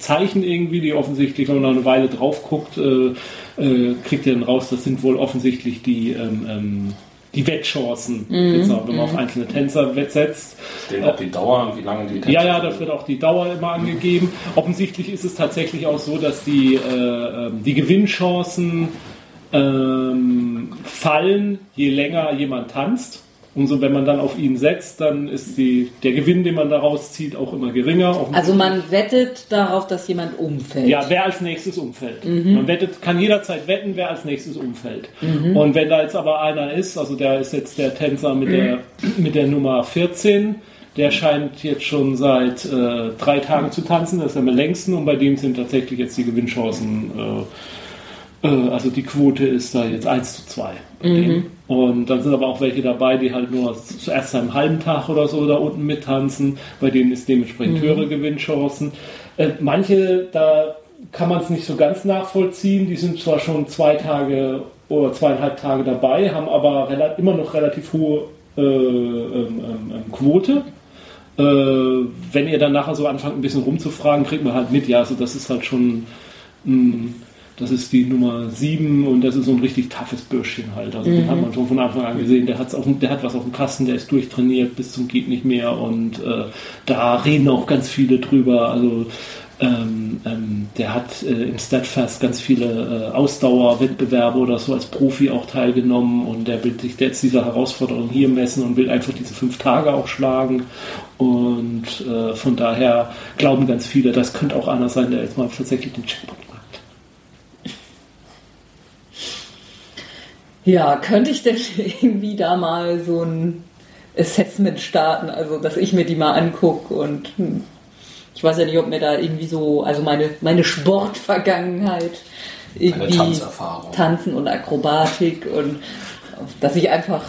Zeichen irgendwie, die offensichtlich, wenn man eine Weile drauf guckt, äh, äh, kriegt ihr dann raus, das sind wohl offensichtlich die ähm, ähm, die Wettchancen, mhm. jetzt, wenn man auf mhm. einzelne Tänzer setzt. Steht auch die Dauer, wie lange die Tänzer Ja, ja, da wird auch die Dauer immer angegeben. Offensichtlich ist es tatsächlich auch so, dass die, äh, ähm, die Gewinnchancen ähm, fallen, je länger jemand tanzt. Umso wenn man dann auf ihn setzt, dann ist die, der Gewinn, den man daraus zieht, auch immer geringer. Also man wettet darauf, dass jemand umfällt. Ja, wer als nächstes umfällt. Mhm. Man wettet, kann jederzeit wetten, wer als nächstes umfällt. Mhm. Und wenn da jetzt aber einer ist, also der ist jetzt der Tänzer mit, mhm. der, mit der Nummer 14, der scheint jetzt schon seit äh, drei Tagen zu tanzen, das ist am längsten und bei dem sind tatsächlich jetzt die Gewinnchancen äh, also die Quote ist da jetzt 1 zu 2. Mhm. Und dann sind aber auch welche dabei, die halt nur zuerst einen halben Tag oder so da unten mittanzen. Bei denen ist dementsprechend mhm. höhere Gewinnchancen. Äh, manche, da kann man es nicht so ganz nachvollziehen. Die sind zwar schon zwei Tage oder zweieinhalb Tage dabei, haben aber immer noch relativ hohe äh, ähm, ähm, ähm, Quote. Äh, wenn ihr dann nachher so anfangt, ein bisschen rumzufragen, kriegt man halt mit, ja, also das ist halt schon mm, das ist die Nummer 7 und das ist so ein richtig toughes Bürschchen halt. Also mhm. den hat man schon von Anfang an gesehen. Der, hat's auf, der hat was auf dem Kasten, der ist durchtrainiert bis zum geht nicht mehr und äh, da reden auch ganz viele drüber. Also ähm, ähm, der hat äh, im Statfest ganz viele äh, Ausdauerwettbewerbe oder so als Profi auch teilgenommen und der will sich jetzt dieser Herausforderung hier messen und will einfach diese fünf Tage auch schlagen. Und äh, von daher glauben ganz viele, das könnte auch einer sein, der jetzt mal tatsächlich den Checkpoint Ja, könnte ich denn irgendwie da mal so ein Assessment starten, also dass ich mir die mal angucke und hm, ich weiß ja nicht, ob mir da irgendwie so, also meine, meine Sportvergangenheit, irgendwie Tanzen und Akrobatik und dass ich einfach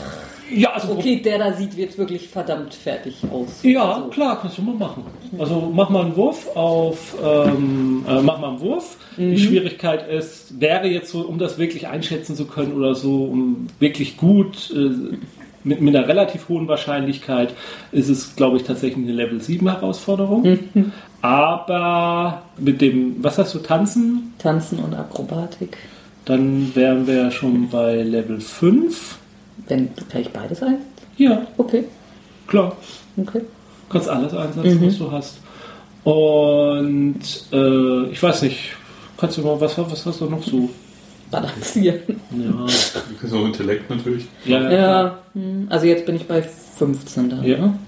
ja, also okay, der da sieht jetzt wirklich verdammt fertig aus. Ja, also. klar, kannst du mal machen. Also mach mal einen Wurf auf, ähm, äh, mach mal einen Wurf. Mhm. Die Schwierigkeit ist, wäre jetzt so, um das wirklich einschätzen zu können oder so, um wirklich gut äh, mit, mit einer relativ hohen Wahrscheinlichkeit ist es, glaube ich, tatsächlich eine Level 7 Herausforderung. Mhm. Aber mit dem, was hast du, Tanzen? Tanzen und Akrobatik. Dann wären wir schon bei Level 5. Wenn kann ich beides ein? Ja. Okay. Klar. Okay. Du kannst alles einsetzen, mhm. was du hast. Und äh, ich weiß nicht, kannst du mal, was, was hast du noch so? Balancieren. Ja. So Intellekt natürlich. Ja, ja, ja. Hm. also jetzt bin ich bei 15 da. Ja. Ne?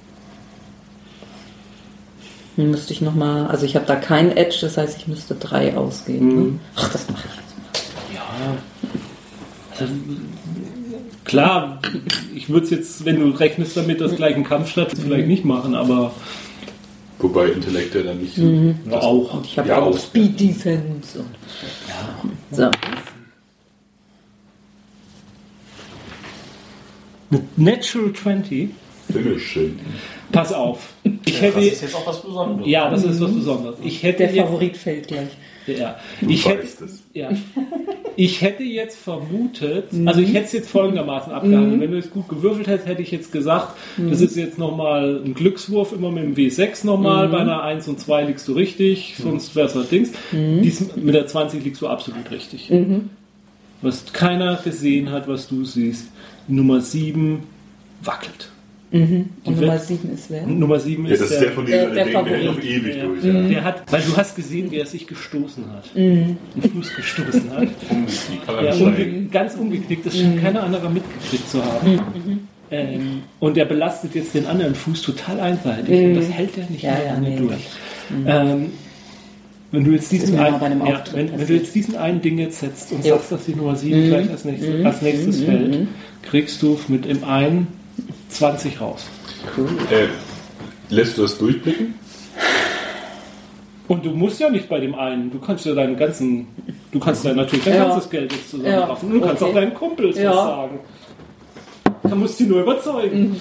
Müsste ich nochmal, also ich habe da kein Edge, das heißt, ich müsste 3 ausgeben. Ne? Mhm. Ne? Ach, das mache ich jetzt mal. Ja. Also, Klar, ich würde es jetzt, wenn du rechnest damit, dass gleich ein Kampf statt, vielleicht nicht machen, aber. Wobei Intellekt ja dann nicht mhm. auch. Ich habe ja, auch Speed Defense. Und, ja. So. Natural 20. Finishing. Pass auf. Ich hätte, das ist jetzt auch was Besonderes. Ja, das ist was Besonderes. Ich hätte Der Favorit fällt gleich. Ja. Ich, hätte, ja. ich hätte jetzt vermutet, mhm. also ich hätte es jetzt folgendermaßen abgehandelt. Mhm. Wenn du es gut gewürfelt hättest, hätte ich jetzt gesagt, mhm. das ist jetzt nochmal ein Glückswurf, immer mit dem W6 nochmal. Bei einer 1 und 2 liegst du richtig, sonst wäre es halt Dings. Dies, mit der 20 liegst du absolut richtig. Was keiner gesehen hat, was du siehst. Nummer 7 wackelt. Mhm. Und Nummer 7 ist wer? Nummer 7 ist, ja, das ist der, von der, der, der der noch ewig ja. durch. Ja. Mhm. Der hat, weil du hast gesehen, wie er sich gestoßen hat. Mhm. Den Fuß gestoßen hat. ja, unge ganz umgeknickt. Das scheint mhm. keiner anderer mitgekriegt zu haben. Mhm. Mhm. Ähm, und er belastet jetzt den anderen Fuß total einseitig. Und das hält er nicht ja, ja, nee. durch. Ähm, Wenn du jetzt diesen einem ja, wenn, wenn du jetzt diesen einen Ding jetzt setzt und Jo. sagst, dass die Nummer 7 gleich als nächstes, als nächstes fällt, kriegst du mit dem einen 20 raus. Äh, lässt du das durchblicken? Und du musst ja nicht bei dem einen, du kannst ja deinen ganzen, du kannst ja natürlich dein Ja. ganzes Geld jetzt zusammenraffen. Und du kannst Okay. auch deinen Kumpels Ja. was sagen. Da musst du die nur überzeugen.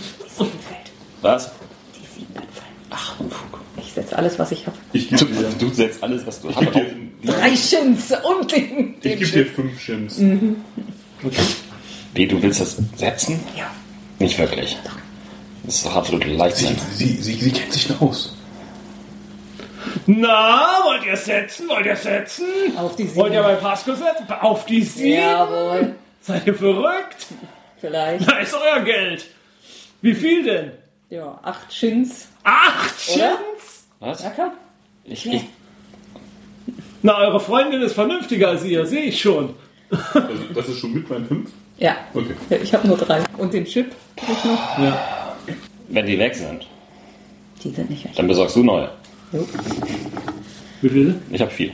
Was? Die sieben fallen. Ach, Unfug. Ich setze alles, was ich habe. Ich Du, gebe dir, du setzt alles, was du ich hast. Drei Shins und den, ich den geb dir fünf Shims. Okay. Wie, du willst das setzen? Ja. Nicht wirklich. Das ist doch absolut Sie, Leichtsinn. sie, sie, sie kennt sich noch aus. Na, wollt ihr setzen? Wollt ihr setzen? Auf die sieben. Wollt ihr bei Pascal setzen? Auf die sieben? Jawohl. Seid ihr verrückt? Vielleicht. Da ist euer Geld. Wie viel denn? Ja, acht Shins. Acht? Shins? Was? Ja. Ich, ich, Na, eure Freundin ist vernünftiger als ihr, sehe ich schon. Also, das ist schon mit meinen fünf? Ja. Okay. ja ich habe nur drei. Und den Chip krieg ich noch. Ja. wenn die weg sind, Die sind nicht weg. dann besorgst du neue. Jo. Wie viel? Ich habe vier.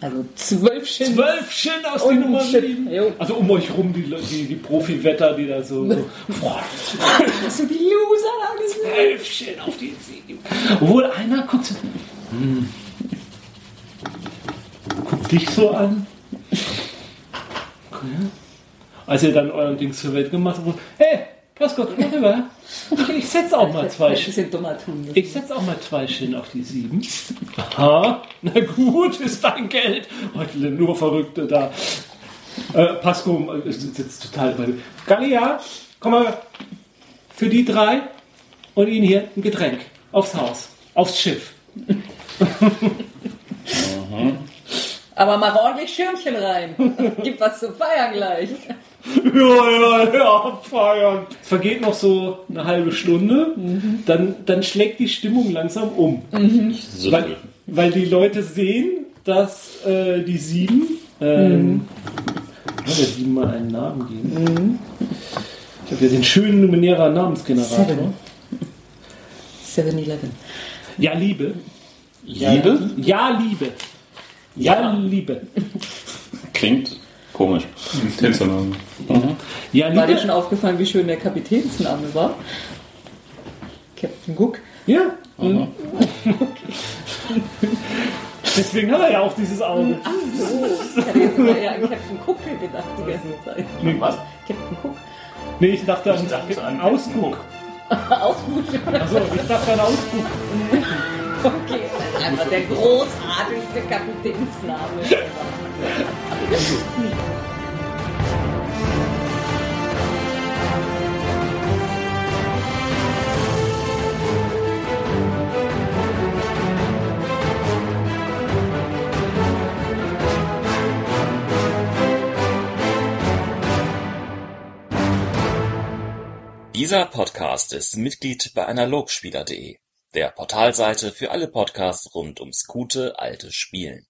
Also zwölf Shins. Zwölf Shin aus die Nummer ein Chip. sieben. Jo. Also um euch rum die, die, die Profi-Wetter, die da so... so boah, Hast du die Loser da gesehen? zwölf Shin auf die sieben. Obwohl einer guckt so... Hm. Guckt dich so an. Okay. Als ihr dann euren Dings zur Welt gemacht habt, hey, Pascal, komm mal rüber. Ich, ich setze auch mal zwei müssen. Ich setze auch mal zwei Shin auf die sieben. Aha, na gut, ist dein Geld. Heute nur Verrückte da. Äh, Pasco ist jetzt total bei Gallia, komm mal für die drei und Ihnen hier ein Getränk aufs Haus, aufs Schiff. Aber mach ordentlich Schirmchen rein. Gib was zu feiern gleich. Ja, ja, ja, feiern. Es vergeht noch so eine halbe Stunde, dann, dann schlägt die Stimmung langsam um. So Weil, weil die Leute sehen, dass äh, die sieben, ähm, kann der sieben mal einen Namen geben. Ich habe ja den schönen Numenierer Namensgenerator. Seven. 7-Eleven. Ja, Liebe. Liebe? Ja, Liebe. Ja, Liebe. Klingt komisch. Tänzername. Ja, War dir schon Liebe. aufgefallen, wie schön der Kapitänsname war? Captain Cook. Ja. Deswegen hat er ja auch dieses Auge. Ach so. Ich hatte jetzt immer eher an Captain Cook gedacht die ganze Zeit. Nee, was? Captain Cook. Nee, ich dachte an, dachte an Ausguck. Auch gut. Achso, ich dachte an Ausguck. Okay, einfach der großartigste Kapitänsname. Dieser Podcast ist Mitglied bei Analogspieler.de, der Portalseite für alle Podcasts rund ums gute alte Spielen.